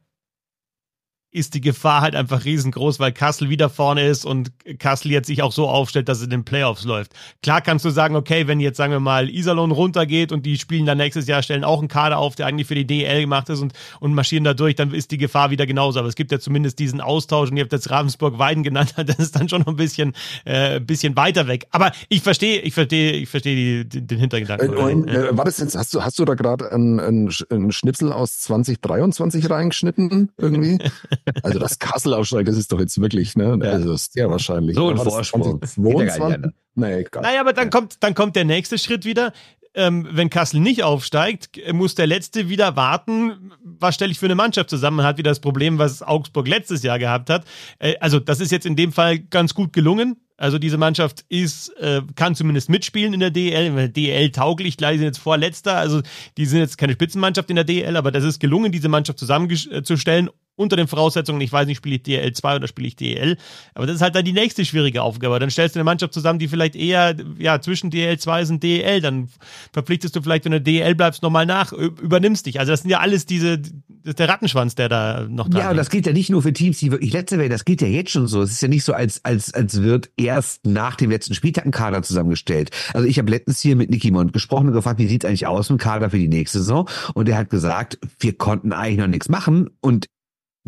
A: ist die Gefahr halt einfach riesengroß, weil Kassel wieder vorne ist und Kassel jetzt sich auch so aufstellt, dass es in den Playoffs läuft. Klar kannst du sagen, okay, wenn jetzt sagen wir mal Iserlohn runtergeht und die spielen dann nächstes Jahr, stellen auch einen Kader auf, der eigentlich für die DL gemacht ist und, und marschieren da durch, dann ist die Gefahr wieder genauso. Aber es gibt ja zumindest diesen Austausch und ihr habt jetzt Ravensburg-Weiden genannt, [laughs] das ist dann schon noch ein bisschen, äh, bisschen weiter weg. Aber ich verstehe, ich verstehe, ich verstehe die, den
B: Äh,
A: Hintergedanken.
B: und, äh, war das jetzt, hast du, hast du da gerade einen, einen Schnipsel aus 2023 reingeschnitten irgendwie? [laughs] also das Kassel aufsteigt, das ist doch jetzt wirklich, ne?
C: Ja.
B: Also das ist sehr wahrscheinlich.
C: So ein Vorsprung.
B: 2022? Nee, egal.
A: Naja, aber dann kommt, dann kommt der nächste Schritt wieder. Ähm, wenn Kassel nicht aufsteigt, muss der Letzte wieder warten, was stelle ich für eine Mannschaft zusammen. Man hat wieder das Problem, was Augsburg letztes Jahr gehabt hat. Äh, also das ist jetzt in dem Fall ganz gut gelungen. Also diese Mannschaft ist, äh, kann zumindest mitspielen in der DL, DL tauglich, gleich sind jetzt Vorletzter, also die sind jetzt keine Spitzenmannschaft in der DL, aber das ist gelungen, diese Mannschaft zusammenzustellen unter den Voraussetzungen, ich weiß nicht, spiele ich DL 2 oder spiele ich DL. Aber das ist halt dann die nächste schwierige Aufgabe. Dann stellst du eine Mannschaft zusammen, die vielleicht eher ja, zwischen DL 2 und DL. Dann verpflichtest du vielleicht, wenn du DL bleibst, nochmal nach, übernimmst dich. Also das sind ja alles diese, der Rattenschwanz, der da noch
C: da Ja, und das geht ja nicht nur für Teams, die wirklich letzte werden, das geht ja jetzt schon so. Es ist ja nicht so, als, als, als wird erst nach dem letzten Spieltag ein Kader zusammengestellt. Also ich habe letztens hier mit Nicky Mond gesprochen und gefragt, wie sieht eigentlich aus ein Kader für die nächste Saison? Und er hat gesagt, wir konnten eigentlich noch nichts machen und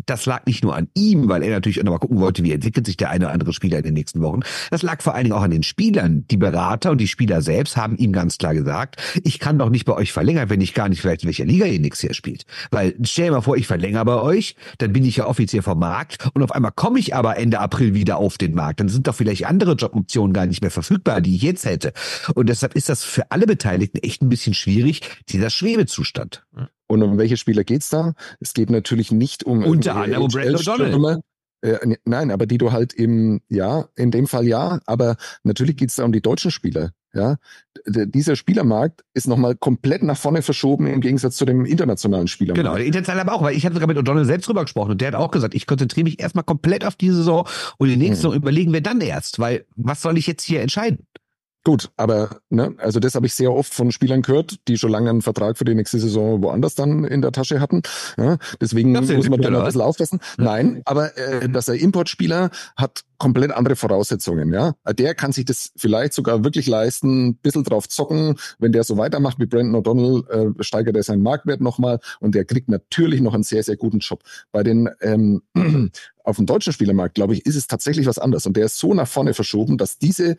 C: das lag nicht nur an ihm, weil er natürlich auch noch mal gucken wollte, wie entwickelt sich der eine oder andere Spieler in den nächsten Wochen. Das lag vor allen Dingen auch an den Spielern. Die Berater und die Spieler selbst haben ihm ganz klar gesagt, ich kann doch nicht bei euch verlängern, wenn ich gar nicht vielleicht in welcher Liga ihr nächstes Jahr spielt. Weil stell dir mal vor, ich verlängere bei euch, dann bin ich ja offiziell vom Markt und auf einmal komme ich aber Ende April wieder auf den Markt. Dann sind doch vielleicht andere Joboptionen gar nicht mehr verfügbar, die ich jetzt hätte. Und deshalb ist das für alle Beteiligten echt ein bisschen schwierig, dieser Schwebezustand.
B: Und um welche Spieler geht's da? Es geht natürlich nicht um
C: unter anderem um Brandon O'Donnell.
B: Äh, nein, aber die du halt im, ja, in dem Fall ja, aber natürlich geht's da um die deutschen Spieler. Ja, D dieser Spielermarkt ist nochmal komplett nach vorne verschoben im Gegensatz zu dem internationalen Spielermarkt.
C: Genau, der internationale aber auch, weil ich habe sogar mit O'Donnell selbst drüber gesprochen und der hat auch gesagt, ich konzentriere mich erstmal komplett auf die Saison und die nächste hm. überlegen wir dann erst, weil was soll ich jetzt hier entscheiden?
B: Gut, aber ne, also das habe ich sehr oft von Spielern gehört, die schon lange einen Vertrag für die nächste Saison woanders dann in der Tasche hatten. Ja, deswegen muss man da noch ein bisschen aufpassen. Ja. Nein, aber äh, dass er Importspieler hat komplett andere Voraussetzungen. Ja, der kann sich das vielleicht sogar wirklich leisten, ein bisschen drauf zocken. Wenn der so weitermacht wie Brandon O'Donnell, äh, steigert er seinen Marktwert nochmal und der kriegt natürlich noch einen sehr sehr guten Job. Bei den ähm, [clears throat] auf dem deutschen Spielermarkt, glaube ich, ist es tatsächlich was anderes. Und der ist so nach vorne verschoben, dass diese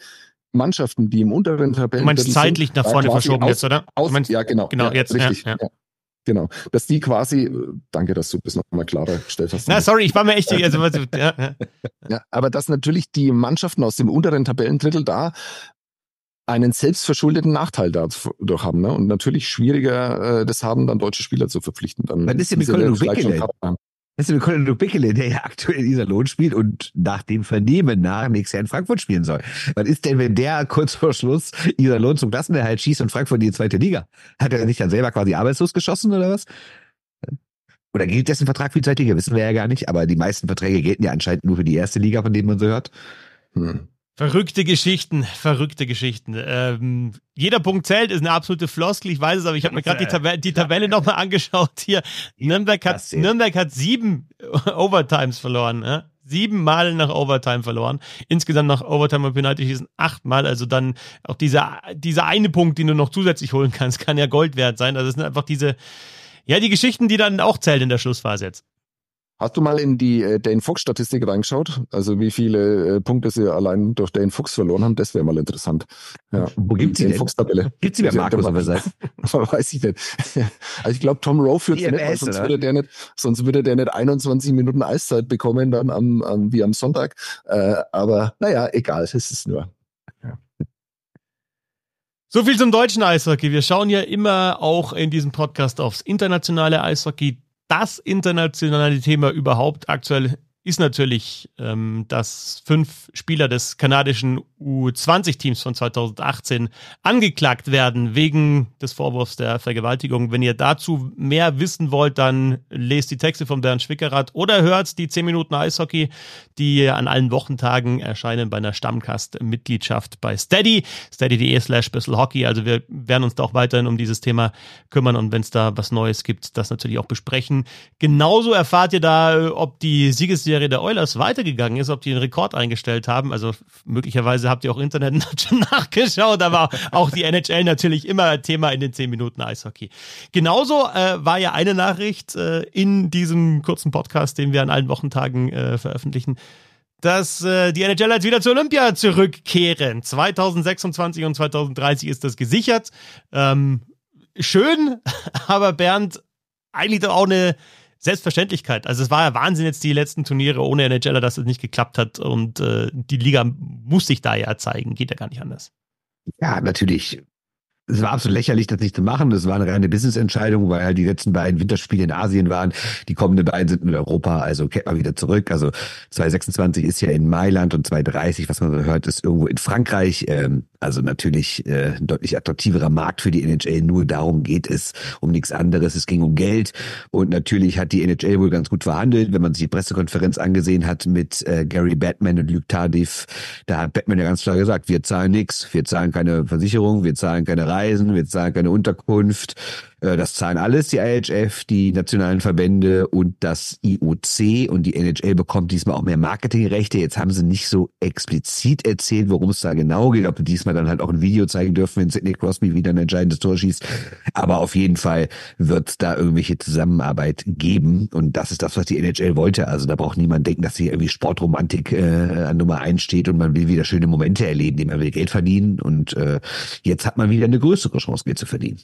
B: Mannschaften, die im unteren Tabellen.
A: Du meinst zeitlich nach vorne verschoben aus, jetzt, oder?
B: Aus,
A: meinst,
B: ja, genau.
A: Genau,
B: ja,
A: jetzt.
B: Richtig,
A: ja, ja.
B: Genau. Dass die quasi, danke, dass du das nochmal klarer gestellt hast.
A: Na, sorry, ich war mir echt, also,
B: ja, [laughs] ja. aber dass natürlich die Mannschaften aus dem unteren Tabellendrittel da einen selbstverschuldeten Nachteil dadurch haben, ne? Und natürlich schwieriger äh, das haben, dann deutsche Spieler zu verpflichten. Dann
C: Wann ist denn mit Colin Weißt du, wir können nur Pickele, der ja aktuell Iserlohn spielt und nach dem Vernehmen nach nächstes Jahr in Frankfurt spielen soll. Was ist denn, wenn der kurz vor Schluss Iserlohn zum Klassenerhalt schießt und Frankfurt in die zweite Liga? Hat er sich dann selber quasi arbeitslos geschossen oder was? Oder gilt dessen Vertrag für die zweite Liga? Wissen wir ja gar nicht, aber die meisten Verträge gelten ja anscheinend nur für die erste Liga, von denen man so hört.
A: Hm. Verrückte Geschichten, verrückte Geschichten. Ähm, jeder Punkt zählt, ist eine absolute Floskel, ich weiß es, aber ich habe mir gerade die, Tab die Tabelle nochmal angeschaut hier. Nürnberg hat, Nürnberg hat sieben [laughs] Overtimes verloren. Ja? Sieben Mal nach Overtime verloren. Insgesamt nach Overtime und Penalty schießen achtmal. Also dann auch dieser, dieser eine Punkt, den du noch zusätzlich holen kannst, kann ja Gold wert sein. Also das sind einfach diese, ja, die Geschichten, die dann auch zählen in der Schlussphase jetzt.
B: Hast du mal in die äh, Dane Fuchs Statistik reingeschaut? Also wie viele äh, Punkte sie allein durch Dane Fuchs verloren haben? Das wäre mal interessant.
C: Ja. Wo gibt's die Fuchs Tabelle?
B: Gibt's die bei Markus auf der Seite? Weiß ich nicht. [laughs] Also ich glaube, Tom Rowe führt nicht, weil sonst würde der nicht, sonst würde der nicht 21 Minuten Eiszeit bekommen dann am, am wie am Sonntag. Äh, aber naja, egal, es ist nur. Ja.
A: So viel zum deutschen Eishockey. Wir schauen ja immer auch in diesem Podcast aufs internationale Eishockey das internationale Thema überhaupt aktuell ist natürlich, ähm, dass fünf Spieler des kanadischen U20-Teams von 2018 angeklagt werden wegen des Vorwurfs der Vergewaltigung. Wenn ihr dazu mehr wissen wollt, dann lest die Texte von Bernd Schwickerath oder hört die 10 Minuten Eishockey, die an allen Wochentagen erscheinen bei einer Stammcast-Mitgliedschaft bei Steady, steady.de slash Hockey. Also wir werden uns da auch weiterhin um dieses Thema kümmern und wenn es da was Neues gibt, das natürlich auch besprechen. Genauso erfahrt ihr da, ob die Siegesserie Serie der Oilers weitergegangen ist, ob die einen Rekord eingestellt haben. Also möglicherweise habt ihr auch Internet schon [laughs] nachgeschaut, aber auch die NHL natürlich immer Thema in den 10 Minuten Eishockey. Genauso äh, war ja eine Nachricht äh, in diesem kurzen Podcast, den wir an allen Wochentagen äh, veröffentlichen dass äh, die NHL jetzt wieder zur Olympia zurückkehren. 2026 und 2030 ist das gesichert. Ähm, schön, [laughs] aber Bernd, eigentlich doch auch eine Selbstverständlichkeit. Also es war ja Wahnsinn jetzt die letzten Turniere ohne NHLer, dass es nicht geklappt hat und äh, die Liga muss sich da ja zeigen, geht ja gar nicht anders.
C: Ja, natürlich. Es war absolut lächerlich, das nicht zu machen. Das war eine reine Business-Entscheidung, weil halt die letzten beiden Winterspiele in Asien waren. Die kommenden beiden sind in Europa, also kehrt mal wieder zurück. Also 2026 ist ja in Mailand und 2030, was man so hört, ist irgendwo in Frankreich. Ähm, also natürlich äh, ein deutlich attraktiverer Markt für die NHL. Nur darum geht es, um nichts anderes. Es ging um Geld. Und natürlich hat die NHL wohl ganz gut verhandelt. Wenn man sich die Pressekonferenz angesehen hat mit äh, Gary Batman und Luke Tardif, da hat Batman ja ganz klar gesagt, wir zahlen nichts, wir zahlen keine Versicherung, wir zahlen keine Reisen, wir zahlen keine Unterkunft. Äh, das zahlen alles die IHF, die nationalen Verbände und das IOC und die NHL bekommt diesmal auch mehr Marketingrechte. Jetzt haben sie nicht so explizit erzählt, worum es da genau geht, ob wir diesmal dann halt auch ein Video zeigen dürfen, wenn Sidney Crosby wieder ein entscheidendes Tor schießt. Aber auf jeden Fall wird es da irgendwelche Zusammenarbeit geben und das ist das, was die NHL wollte. Also da braucht niemand denken, dass hier irgendwie Sportromantik äh, an Nummer eins steht und man will wieder schöne Momente erleben, man will Geld verdienen und äh, jetzt hat man wieder eine größere Chance, Geld zu verdienen.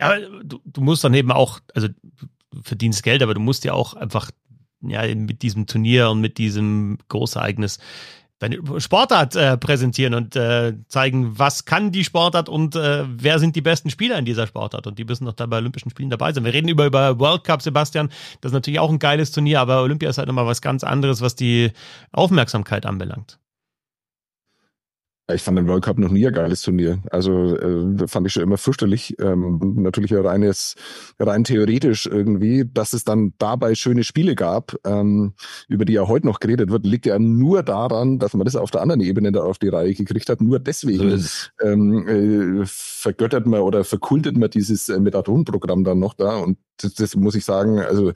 A: Ja, du, du musst dann eben auch, also du verdienst Geld, aber du musst ja auch einfach ja mit diesem Turnier und mit diesem Großereignis deine Sportart äh, präsentieren und äh, zeigen, was kann die Sportart und äh, wer sind die besten Spieler in dieser Sportart und die müssen noch da bei Olympischen Spielen dabei sein. Wir reden über, über World Cup, Sebastian, das ist natürlich auch ein geiles Turnier, aber Olympia ist halt nochmal was ganz anderes, was die Aufmerksamkeit anbelangt.
B: Ich fand den World Cup noch nie ein geiles Turnier. Also äh, fand ich schon immer fürchterlich. Ähm, natürlich reines, rein theoretisch irgendwie, dass es dann dabei schöne Spiele gab, ähm, über die ja heute noch geredet wird, liegt ja nur daran, dass man das auf der anderen Ebene da auf die Reihe gekriegt hat. Nur deswegen ähm, äh, vergöttert man oder verkultet man dieses äh, Methadon-Programm dann noch da. Und das, das muss ich sagen, also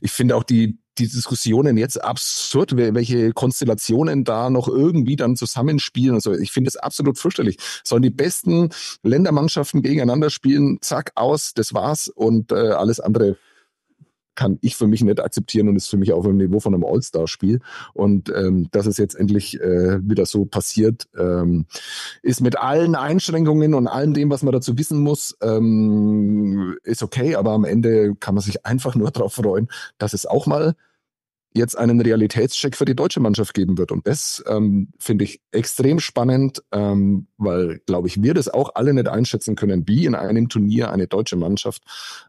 B: ich finde auch die, die Diskussionen jetzt absurd, welche Konstellationen da noch irgendwie dann zusammenspielen. Also ich finde es absolut fürchterlich. Sollen die besten Ländermannschaften gegeneinander spielen, zack, aus, das war's und äh, alles andere kann ich für mich nicht akzeptieren und ist für mich auf dem Niveau von einem All-Star-Spiel. Und ähm, dass es jetzt endlich äh, wieder so passiert, ähm, ist mit allen Einschränkungen und allem dem, was man dazu wissen muss, ähm, ist okay. Aber am Ende kann man sich einfach nur [laughs] darauf freuen, dass es auch mal jetzt einen Realitätscheck für die deutsche Mannschaft geben wird. Und das ähm, finde ich extrem spannend, ähm, weil, glaube ich, wir das auch alle nicht einschätzen können, wie in einem Turnier eine deutsche Mannschaft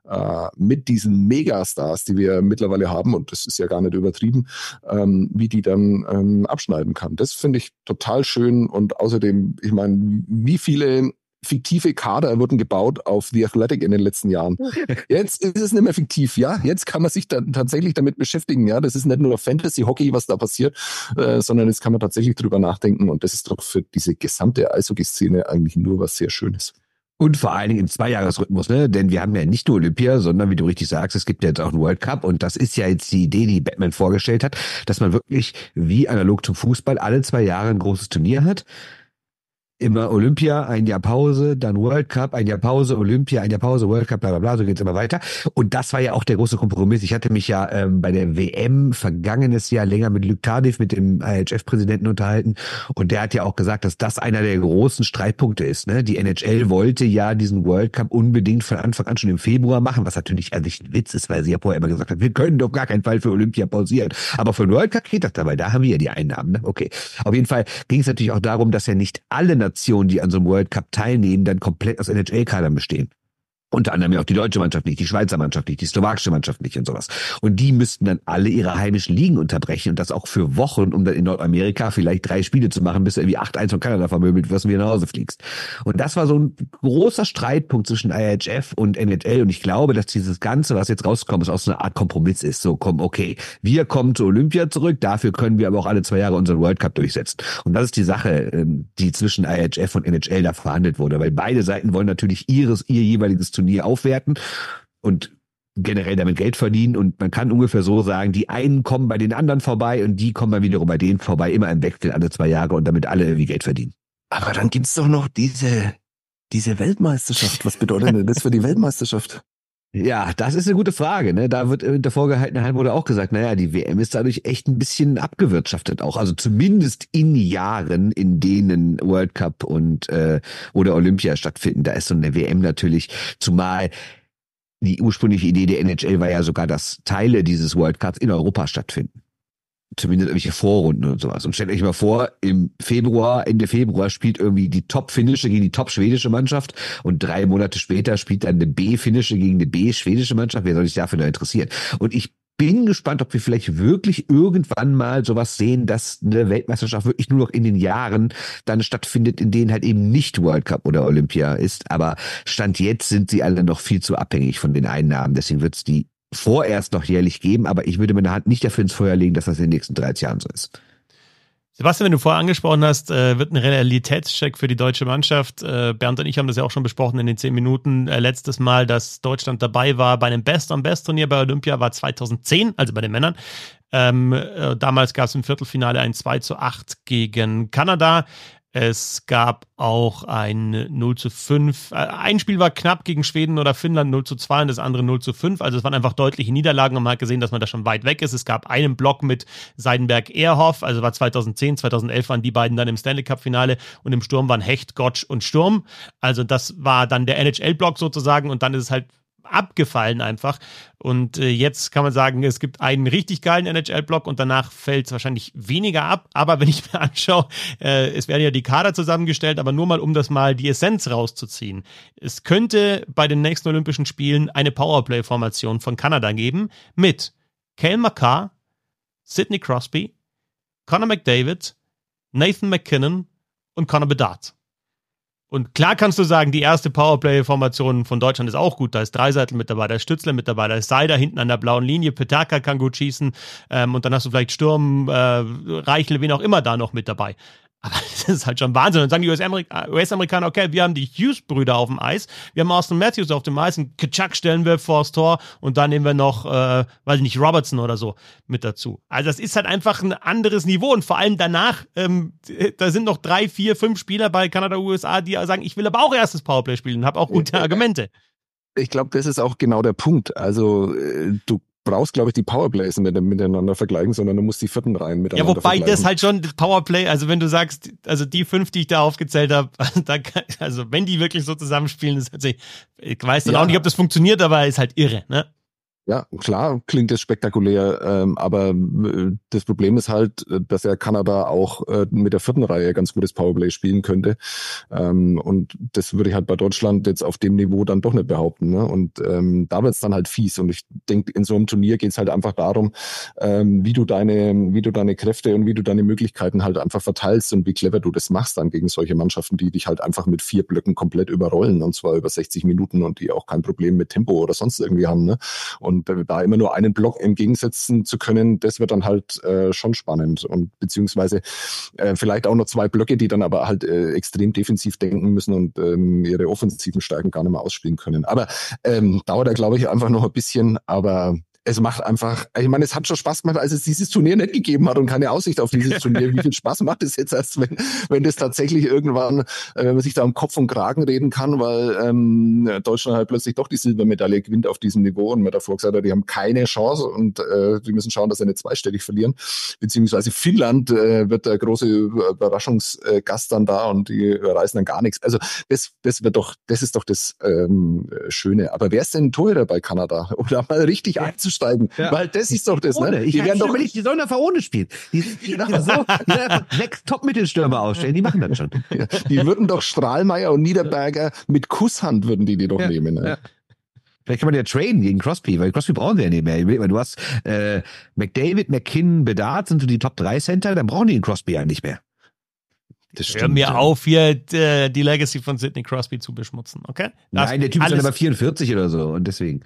B: äh, mit diesen Megastars, die wir mittlerweile haben, und das ist ja gar nicht übertrieben, ähm, wie die dann ähm, abschneiden kann. Das finde ich total schön und außerdem, ich meine, wie viele fiktive Kader wurden gebaut auf The Athletic in den letzten Jahren. [laughs] Jetzt ist es nicht mehr fiktiv, ja. Jetzt kann man sich dann tatsächlich damit beschäftigen, ja. Das ist nicht nur Fantasy-Hockey, was da passiert, äh, sondern jetzt kann man tatsächlich drüber nachdenken und das ist doch für diese gesamte Eishockey-Szene eigentlich nur was sehr Schönes.
C: Und vor allen Dingen im Zweijahresrhythmus, ne? Denn wir haben ja nicht nur Olympia, sondern wie du richtig sagst, es gibt ja jetzt auch einen World Cup und das ist ja jetzt die Idee, die Batman vorgestellt hat, dass man wirklich wie analog zum Fußball alle zwei Jahre ein großes Turnier hat immer Olympia, ein Jahr Pause, dann World Cup, ein Jahr Pause, Olympia, ein Jahr Pause, World Cup, bla bla bla, so geht's immer weiter. Und das war ja auch der große Kompromiss. Ich hatte mich ja ähm, bei der WM vergangenes Jahr länger mit Luc Tardif, mit dem IHF-Präsidenten unterhalten und der hat ja auch gesagt, dass das einer der großen Streitpunkte ist. Ne? Die NHL wollte ja diesen World Cup unbedingt von Anfang an schon im Februar machen, was natürlich an sich ein Witz ist, weil sie ja vorher immer gesagt hat, wir können doch gar keinen Fall für Olympia pausieren. Aber für den World Cup geht das dabei, da haben wir ja die Einnahmen. Ne? Okay. Auf jeden Fall ging es natürlich auch darum, dass ja nicht alle Nationen, die an so einem World Cup teilnehmen, dann komplett aus NHL-Kadern bestehen. Unter anderem ja auch die deutsche Mannschaft nicht, die Schweizer Mannschaft nicht, die slowakische Mannschaft nicht und sowas. Und die müssten dann alle ihre heimischen Ligen unterbrechen und das auch für Wochen, um dann in Nordamerika vielleicht drei Spiele zu machen, bis du irgendwie 8-1 von Kanada vermöbelt wirst und wieder nach Hause fliegst. Und das war so ein großer Streitpunkt zwischen IHF und NHL und ich glaube, dass dieses Ganze, was jetzt rauskommt, ist auch so eine Art Kompromiss ist. So, komm, okay, wir kommen zu Olympia zurück, dafür können wir aber auch alle zwei Jahre unseren World Cup durchsetzen. Und das ist die Sache, ähm, die zwischen IHF und NHL da verhandelt wurde, weil beide Seiten wollen natürlich ihres, ihr jeweiliges Turnier Turnier aufwerten und generell damit Geld verdienen und man kann ungefähr so sagen, die einen kommen bei den anderen vorbei und die kommen dann wiederum bei denen vorbei, immer im Wechsel alle zwei Jahre und damit alle irgendwie Geld verdienen.
B: Aber dann gibt's doch noch diese, diese Weltmeisterschaft. Was bedeutet denn das für die Weltmeisterschaft?
C: Ja, das ist eine gute Frage. Ne? Da wird in der vorgehaltenen Hand wurde auch gesagt, naja, die WM ist dadurch echt ein bisschen abgewirtschaftet auch. Also zumindest in Jahren, in denen World Cup und äh, oder Olympia stattfinden, da ist so eine WM natürlich, zumal die ursprüngliche Idee der NHL war ja sogar, dass Teile dieses World Cups in Europa stattfinden. Zumindest irgendwelche Vorrunden und sowas. Und stellt euch mal vor, im Februar, Ende Februar spielt irgendwie die Top-Finnische gegen die Top-Schwedische Mannschaft und drei Monate später spielt dann eine B-Finnische gegen eine B-Schwedische Mannschaft. Wer soll sich dafür noch interessieren? Und ich bin gespannt, ob wir vielleicht wirklich irgendwann mal sowas sehen, dass eine Weltmeisterschaft wirklich nur noch in den Jahren dann stattfindet, in denen halt eben nicht World Cup oder Olympia ist. Aber Stand jetzt sind sie alle noch viel zu abhängig von den Einnahmen. Deswegen wird es die vorerst noch jährlich geben, aber ich würde meine Hand nicht dafür ins Feuer legen, dass das in den nächsten 30 Jahren so ist.
A: Sebastian, wenn du vorher angesprochen hast, äh, wird ein Realitätscheck für die deutsche Mannschaft. Äh, Bernd und ich haben das ja auch schon besprochen in den zehn Minuten. Äh, letztes Mal, dass Deutschland dabei war bei einem Best-on-Best-Turnier bei Olympia, war 2010, also bei den Männern. Ähm, äh, damals gab es im Viertelfinale ein 2 zu 8 gegen Kanada. Es gab auch ein 0 zu 5. Äh, ein Spiel war knapp gegen Schweden oder Finnland 0 zu 2 und das andere 0 zu 5. Also es waren einfach deutliche Niederlagen und man hat gesehen, dass man da schon weit weg ist. Es gab einen Block mit Seidenberg-Ehrhoff, also war 2010, 2011 waren die beiden dann im Stanley Cup-Finale und im Sturm waren Hecht, Gottsch und Sturm. Also das war dann der NHL-Block sozusagen und dann ist es halt abgefallen einfach. Und äh, jetzt kann man sagen, es gibt einen richtig geilen NHL-Block und danach fällt es wahrscheinlich weniger ab. Aber wenn ich mir anschaue, äh, es werden ja die Kader zusammengestellt, aber nur mal, um das mal die Essenz rauszuziehen. Es könnte bei den nächsten Olympischen Spielen eine Powerplay-Formation von Kanada geben mit Kale McCarr, Sidney Crosby, Conor McDavid, Nathan McKinnon und Conor Bedard. Und klar kannst du sagen, die erste Powerplay-Formation von Deutschland ist auch gut. Da ist Dreiseitel mit dabei, da ist Stützler mit dabei, da ist Seider hinten an der blauen Linie, Petaka kann gut schießen ähm, und dann hast du vielleicht Sturm, äh, Reichel, wen auch immer da noch mit dabei. Aber [laughs] das ist halt schon Wahnsinn. Und dann sagen die US-Amerikaner, okay, wir haben die Hughes-Brüder auf dem Eis, wir haben Austin Matthews auf dem Eis, und Kitschak stellen wir vors Tor und dann nehmen wir noch, äh, weiß ich nicht, Robertson oder so mit dazu. Also das ist halt einfach ein anderes Niveau und vor allem danach, ähm, [laughs] da sind noch drei, vier, fünf Spieler bei Kanada, USA, die sagen, ich will aber auch erstes Powerplay spielen und habe auch gute [laughs] Argumente.
B: Ich glaube, das ist auch genau der Punkt. Also äh, du brauchst, glaube ich, die Powerplays nicht miteinander vergleichen, sondern du musst die vierten Reihen miteinander
A: Ja, wobei das halt schon Powerplay, also wenn du sagst, also die fünf, die ich da aufgezählt habe, [laughs] also wenn die wirklich so zusammenspielen, ist halt, ich weiß dann ja. auch nicht, ob das funktioniert, aber ist halt irre, ne?
B: Ja, klar klingt das spektakulär, ähm, aber äh, das Problem ist halt, äh, dass er Kanada auch äh, mit der vierten Reihe ganz gutes Powerplay spielen könnte. Ähm, und das würde ich halt bei Deutschland jetzt auf dem Niveau dann doch nicht behaupten. Ne? Und ähm, da wird's dann halt fies. Und ich denke, in so einem Turnier geht's halt einfach darum, ähm, wie du deine, wie du deine Kräfte und wie du deine Möglichkeiten halt einfach verteilst und wie clever du das machst dann gegen solche Mannschaften, die dich halt einfach mit vier Blöcken komplett überrollen und zwar über 60 Minuten und die auch kein Problem mit Tempo oder sonst irgendwie haben. Ne? Und und da immer nur einen Block entgegensetzen zu können, das wird dann halt äh, schon spannend. Und beziehungsweise äh, vielleicht auch noch zwei Blöcke, die dann aber halt äh, extrem defensiv denken müssen und ähm, ihre offensiven Stärken gar nicht mehr ausspielen können. Aber ähm, dauert da, glaube ich, einfach noch ein bisschen. Aber es macht einfach, ich meine, es hat schon Spaß gemacht, als es dieses Turnier nicht gegeben hat und keine Aussicht auf dieses [laughs] Turnier. Wie viel Spaß macht es jetzt erst, wenn, wenn das tatsächlich irgendwann, äh, wenn man sich da um Kopf und Kragen reden kann, weil ähm, Deutschland halt plötzlich doch die Silbermedaille gewinnt auf diesem Niveau und man davor gesagt hat, die haben keine Chance und äh, die müssen schauen, dass sie nicht zweistellig verlieren. Beziehungsweise Finnland äh, wird der große Überraschungsgast dann da und die reißen dann gar nichts. Also das, das wird doch, das ist doch das ähm, Schöne. Aber wer ist denn Torhüter bei Kanada? [laughs] Oder mal richtig ja. einzusteigen? Aufsteigen. Ja. Weil das ist doch das,
C: ohne. ne? Ich die werden doch nicht, die sollen einfach ohne spielen. Die, die, [laughs] die, so, die sechs Top-Mittelstürmer ausstellen, die machen das schon.
B: Ja, die würden doch Strahlmeier und Niederberger mit Kusshand würden die die doch
C: ja,
B: nehmen. Ne?
C: Vielleicht kann man ja traden gegen Crosby, weil Crosby brauchen wir ja nicht mehr. Du hast äh, McDavid, McKinnon, Bedard sind so die Top 3 Center, dann brauchen die den Crosby ja nicht mehr.
A: Das stimmt, Hör mir auf, hier äh, die Legacy von Sidney Crosby zu beschmutzen, okay?
C: Das Nein, der Typ ist dann aber 44 oder so und deswegen.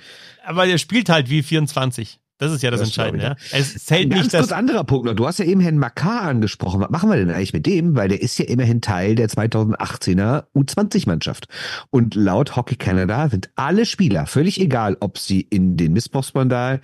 A: Aber der spielt halt wie 24. Das ist ja das, das Entscheidende. Ja. Es zählt
C: Ein
A: nicht,
C: ganz kurz anderer Punkt noch. Du hast ja eben Herrn Makar angesprochen. Was machen wir denn eigentlich mit dem? Weil der ist ja immerhin Teil der 2018er U20-Mannschaft. Und laut Hockey Canada sind alle Spieler, völlig egal, ob sie in den Missbrauchsskandal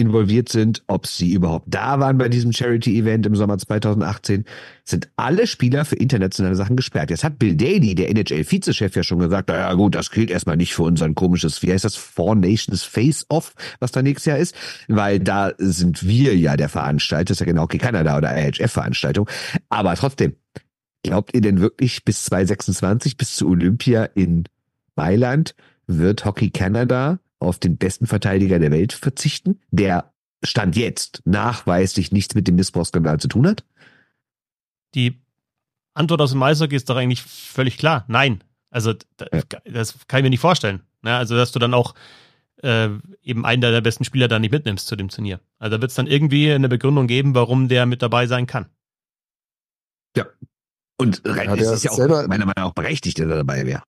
C: involviert sind, ob sie überhaupt da waren bei diesem Charity-Event im Sommer 2018, sind alle Spieler für internationale Sachen gesperrt. Jetzt hat Bill Daly, der NHL-Vizechef, ja schon gesagt, naja gut, das gilt erstmal nicht für unseren komisches, wie heißt das, Four Nations Face-Off, was da nächstes Jahr ist, weil da sind wir ja der Veranstalter, das ist ja genau okay Kanada oder IHF-Veranstaltung. Aber trotzdem, glaubt ihr denn wirklich bis 2026, bis zu Olympia in Mailand, wird Hockey Canada auf den besten Verteidiger der Welt verzichten, der Stand jetzt nachweislich nichts mit dem Missbrauchsskandal zu tun hat?
A: Die Antwort aus dem Eishockey ist doch eigentlich völlig klar. Nein. Also das, das kann ich mir nicht vorstellen. Ja, also dass du dann auch äh, eben einen der besten Spieler da nicht mitnimmst zu dem Turnier. Also da wird es dann irgendwie eine Begründung geben, warum der mit dabei sein kann.
C: Ja. Und ja, es ist ja auch meiner Meinung nach auch berechtigt, dass er dabei wäre.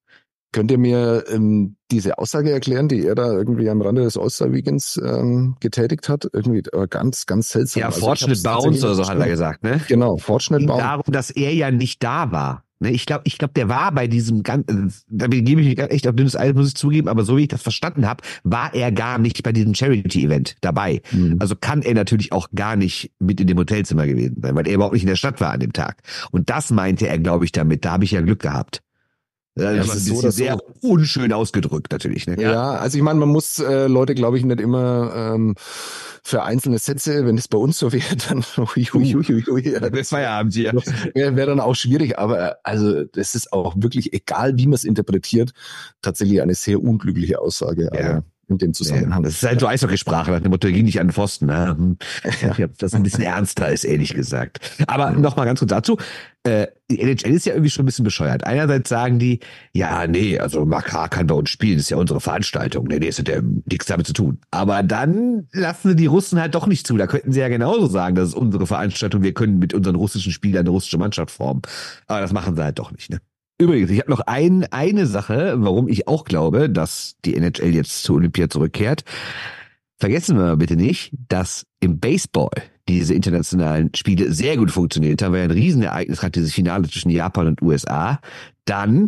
B: Könnt ihr mir ähm, diese Aussage erklären, die er da irgendwie am Rande des All-Star-Weekends ähm, getätigt hat? Irgendwie äh, ganz, ganz seltsam.
C: Ja, also Fortschritt Bounce oder so hat er gesagt, ne?
B: Genau, Fortschritt
C: Bounce. darum, dass er ja nicht da war. Ne, ich glaube, ich glaube, der war bei diesem ganzen, äh, da gebe ich mich echt auf dünnes Eis, muss ich zugeben, aber so wie ich das verstanden habe, war er gar nicht bei diesem Charity-Event dabei. Mhm. Also kann er natürlich auch gar nicht mit in dem Hotelzimmer gewesen sein, weil er überhaupt nicht in der Stadt war an dem Tag. Und das meinte er, glaube ich, damit. Da habe ich ja Glück gehabt. Ja, das, ist so, sehr so. unschön ausgedrückt natürlich. Ne?
B: Ja, also ich meine, man muss äh, Leute, glaube ich, nicht immer ähm, für einzelne Sätze, wenn es bei uns so [laughs] wäre, dann ui, ui, ui, ui, ja, das Feierabend hier. Wäre wär dann auch schwierig, aber also das ist auch wirklich, egal wie man es interpretiert, tatsächlich eine sehr unglückliche Aussage. Ja. In dem Zusammenhang.
C: Ja, das ist halt so Eishockeysprache, nach dem Motto, ging nicht an den Pfosten. Ne? Hm. Ja. Ich das ein bisschen ernster ist, ehrlich gesagt. Aber nochmal ganz kurz dazu. Äh, die NHL ist ja irgendwie schon ein bisschen bescheuert. Einerseits sagen die, ja, nee, also Makar kann bei uns spielen, das ist ja unsere Veranstaltung. Nee, nee, das hat ja nichts damit zu tun. Aber dann lassen sie die Russen halt doch nicht zu. Da könnten sie ja genauso sagen, das ist unsere Veranstaltung, wir können mit unseren russischen Spielern eine russische Mannschaft formen. Aber das machen sie halt doch nicht, ne? Übrigens, ich habe noch ein, eine Sache, warum ich auch glaube, dass die NHL jetzt zur Olympia zurückkehrt. Vergessen wir bitte nicht, dass im Baseball diese internationalen Spiele sehr gut funktioniert haben, weil ein Riesenereignis hat dieses Finale zwischen Japan und USA. Dann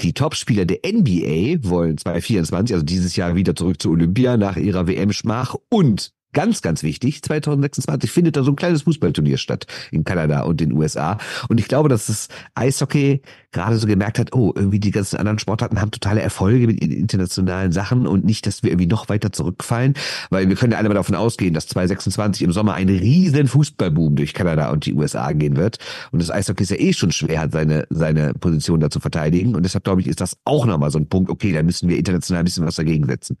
C: die Topspieler der NBA wollen 2024, also dieses Jahr wieder zurück zur Olympia nach ihrer WM-Schmach und ganz, ganz wichtig, 2026 findet da so ein kleines Fußballturnier statt in Kanada und den USA. Und ich glaube, dass das Eishockey gerade so gemerkt hat, oh, irgendwie die ganzen anderen Sportarten haben totale Erfolge mit internationalen Sachen und nicht, dass wir irgendwie noch weiter zurückfallen, weil wir können ja alle mal davon ausgehen, dass 2026 im Sommer ein riesen Fußballboom durch Kanada und die USA gehen wird. Und das Eishockey ist ja eh schon schwer, hat seine, seine Position da zu verteidigen. Und deshalb glaube ich, ist das auch nochmal so ein Punkt, okay, da müssen wir international ein bisschen was dagegen setzen.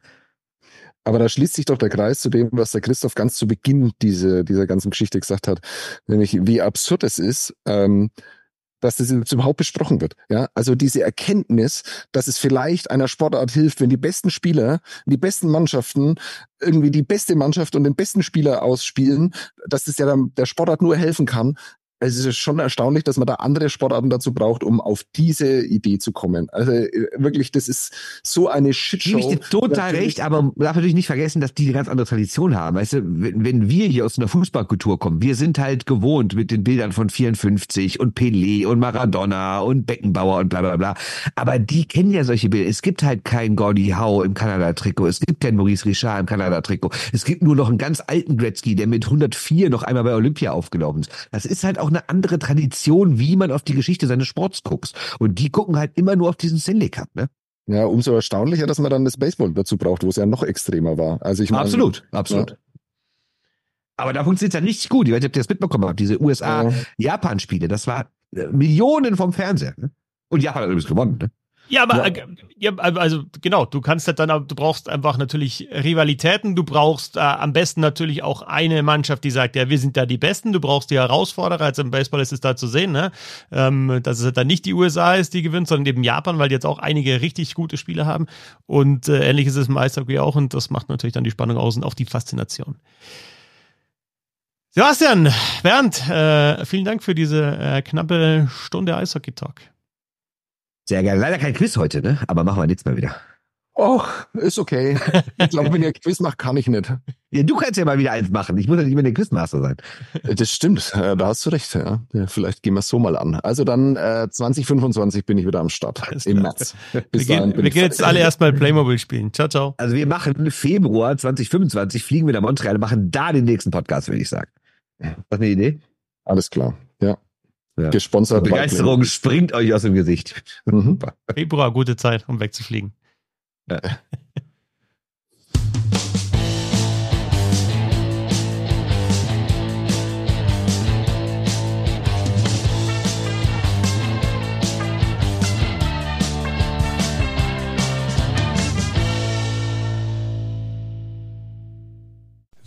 B: Aber da schließt sich doch der Kreis zu dem, was der Christoph ganz zu Beginn diese, dieser ganzen Geschichte gesagt hat, nämlich wie absurd es ist, ähm, dass das überhaupt besprochen wird. Ja, also diese Erkenntnis, dass es vielleicht einer Sportart hilft, wenn die besten Spieler, die besten Mannschaften irgendwie die beste Mannschaft und den besten Spieler ausspielen, dass das ja der Sportart nur helfen kann, es ist schon erstaunlich, dass man da andere Sportarten dazu braucht, um auf diese Idee zu kommen. Also äh, wirklich, das ist so eine Shitshow.
C: Ich dir total recht, aber man darf natürlich nicht vergessen, dass die eine ganz andere Tradition haben. Weißt du, wenn, wenn wir hier aus einer Fußballkultur kommen, wir sind halt gewohnt mit den Bildern von 54 und Pelé und Maradona und Beckenbauer und bla bla bla. Aber die kennen ja solche Bilder. Es gibt halt kein Gordy Howe im Kanada-Trikot, es gibt kein Maurice Richard im Kanada-Trikot, es gibt nur noch einen ganz alten Gretzky, der mit 104 noch einmal bei Olympia aufgelaufen ist. Das ist halt auch auch eine andere Tradition, wie man auf die Geschichte seines Sports guckt. Und die gucken halt immer nur auf diesen Stanley Cup, ne?
B: Ja, umso erstaunlicher, dass man dann das Baseball dazu braucht, wo es ja noch extremer war. Also ich meine,
C: absolut, absolut. Ja. Aber da funktioniert es ja nicht gut. Ich weiß nicht, ob ihr das mitbekommen habt. Diese USA-Japan-Spiele, das war äh, Millionen vom Fernseher. Ne? Und Japan hat übrigens gewonnen. Ne?
A: Ja, aber ja. Äh, ja, also genau, du kannst halt dann, du brauchst einfach natürlich Rivalitäten, du brauchst äh, am besten natürlich auch eine Mannschaft, die sagt, ja, wir sind da die Besten, du brauchst die Herausforderer, also im Baseball ist es da zu sehen, ne? ähm, dass es halt dann nicht die USA ist, die gewinnt, sondern eben Japan, weil die jetzt auch einige richtig gute Spiele haben und äh, ähnlich ist es im Eishockey auch und das macht natürlich dann die Spannung aus und auch die Faszination. Sebastian, Bernd, äh, vielen Dank für diese äh, knappe Stunde Eishockey-Talk.
C: Sehr gerne. Leider kein Quiz heute, ne? Aber machen wir nächstes Mal wieder.
B: Och, ist okay. Ich glaube, wenn ihr Quiz macht, kann ich nicht.
C: Ja, du kannst ja mal wieder eins machen. Ich muss ja nicht mehr der Quizmaster sein.
B: Das stimmt. Da hast du recht. Ja. Vielleicht gehen wir es so mal an. Also dann äh, 2025 bin ich wieder am Start. Im März.
A: Bis wir gehen, wir gehen jetzt alle erstmal Playmobil spielen. Ciao, ciao.
C: Also wir machen Februar 2025, fliegen wir nach Montreal, machen da den nächsten Podcast, würde ich sagen. Was eine Idee?
B: Alles klar. Ja. Gesponsert.
C: Begeisterung springt euch aus dem Gesicht. Mhm. [laughs]
A: Februar, gute Zeit, um wegzufliegen. Ja.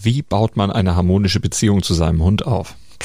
D: Wie baut man eine harmonische Beziehung zu seinem Hund auf?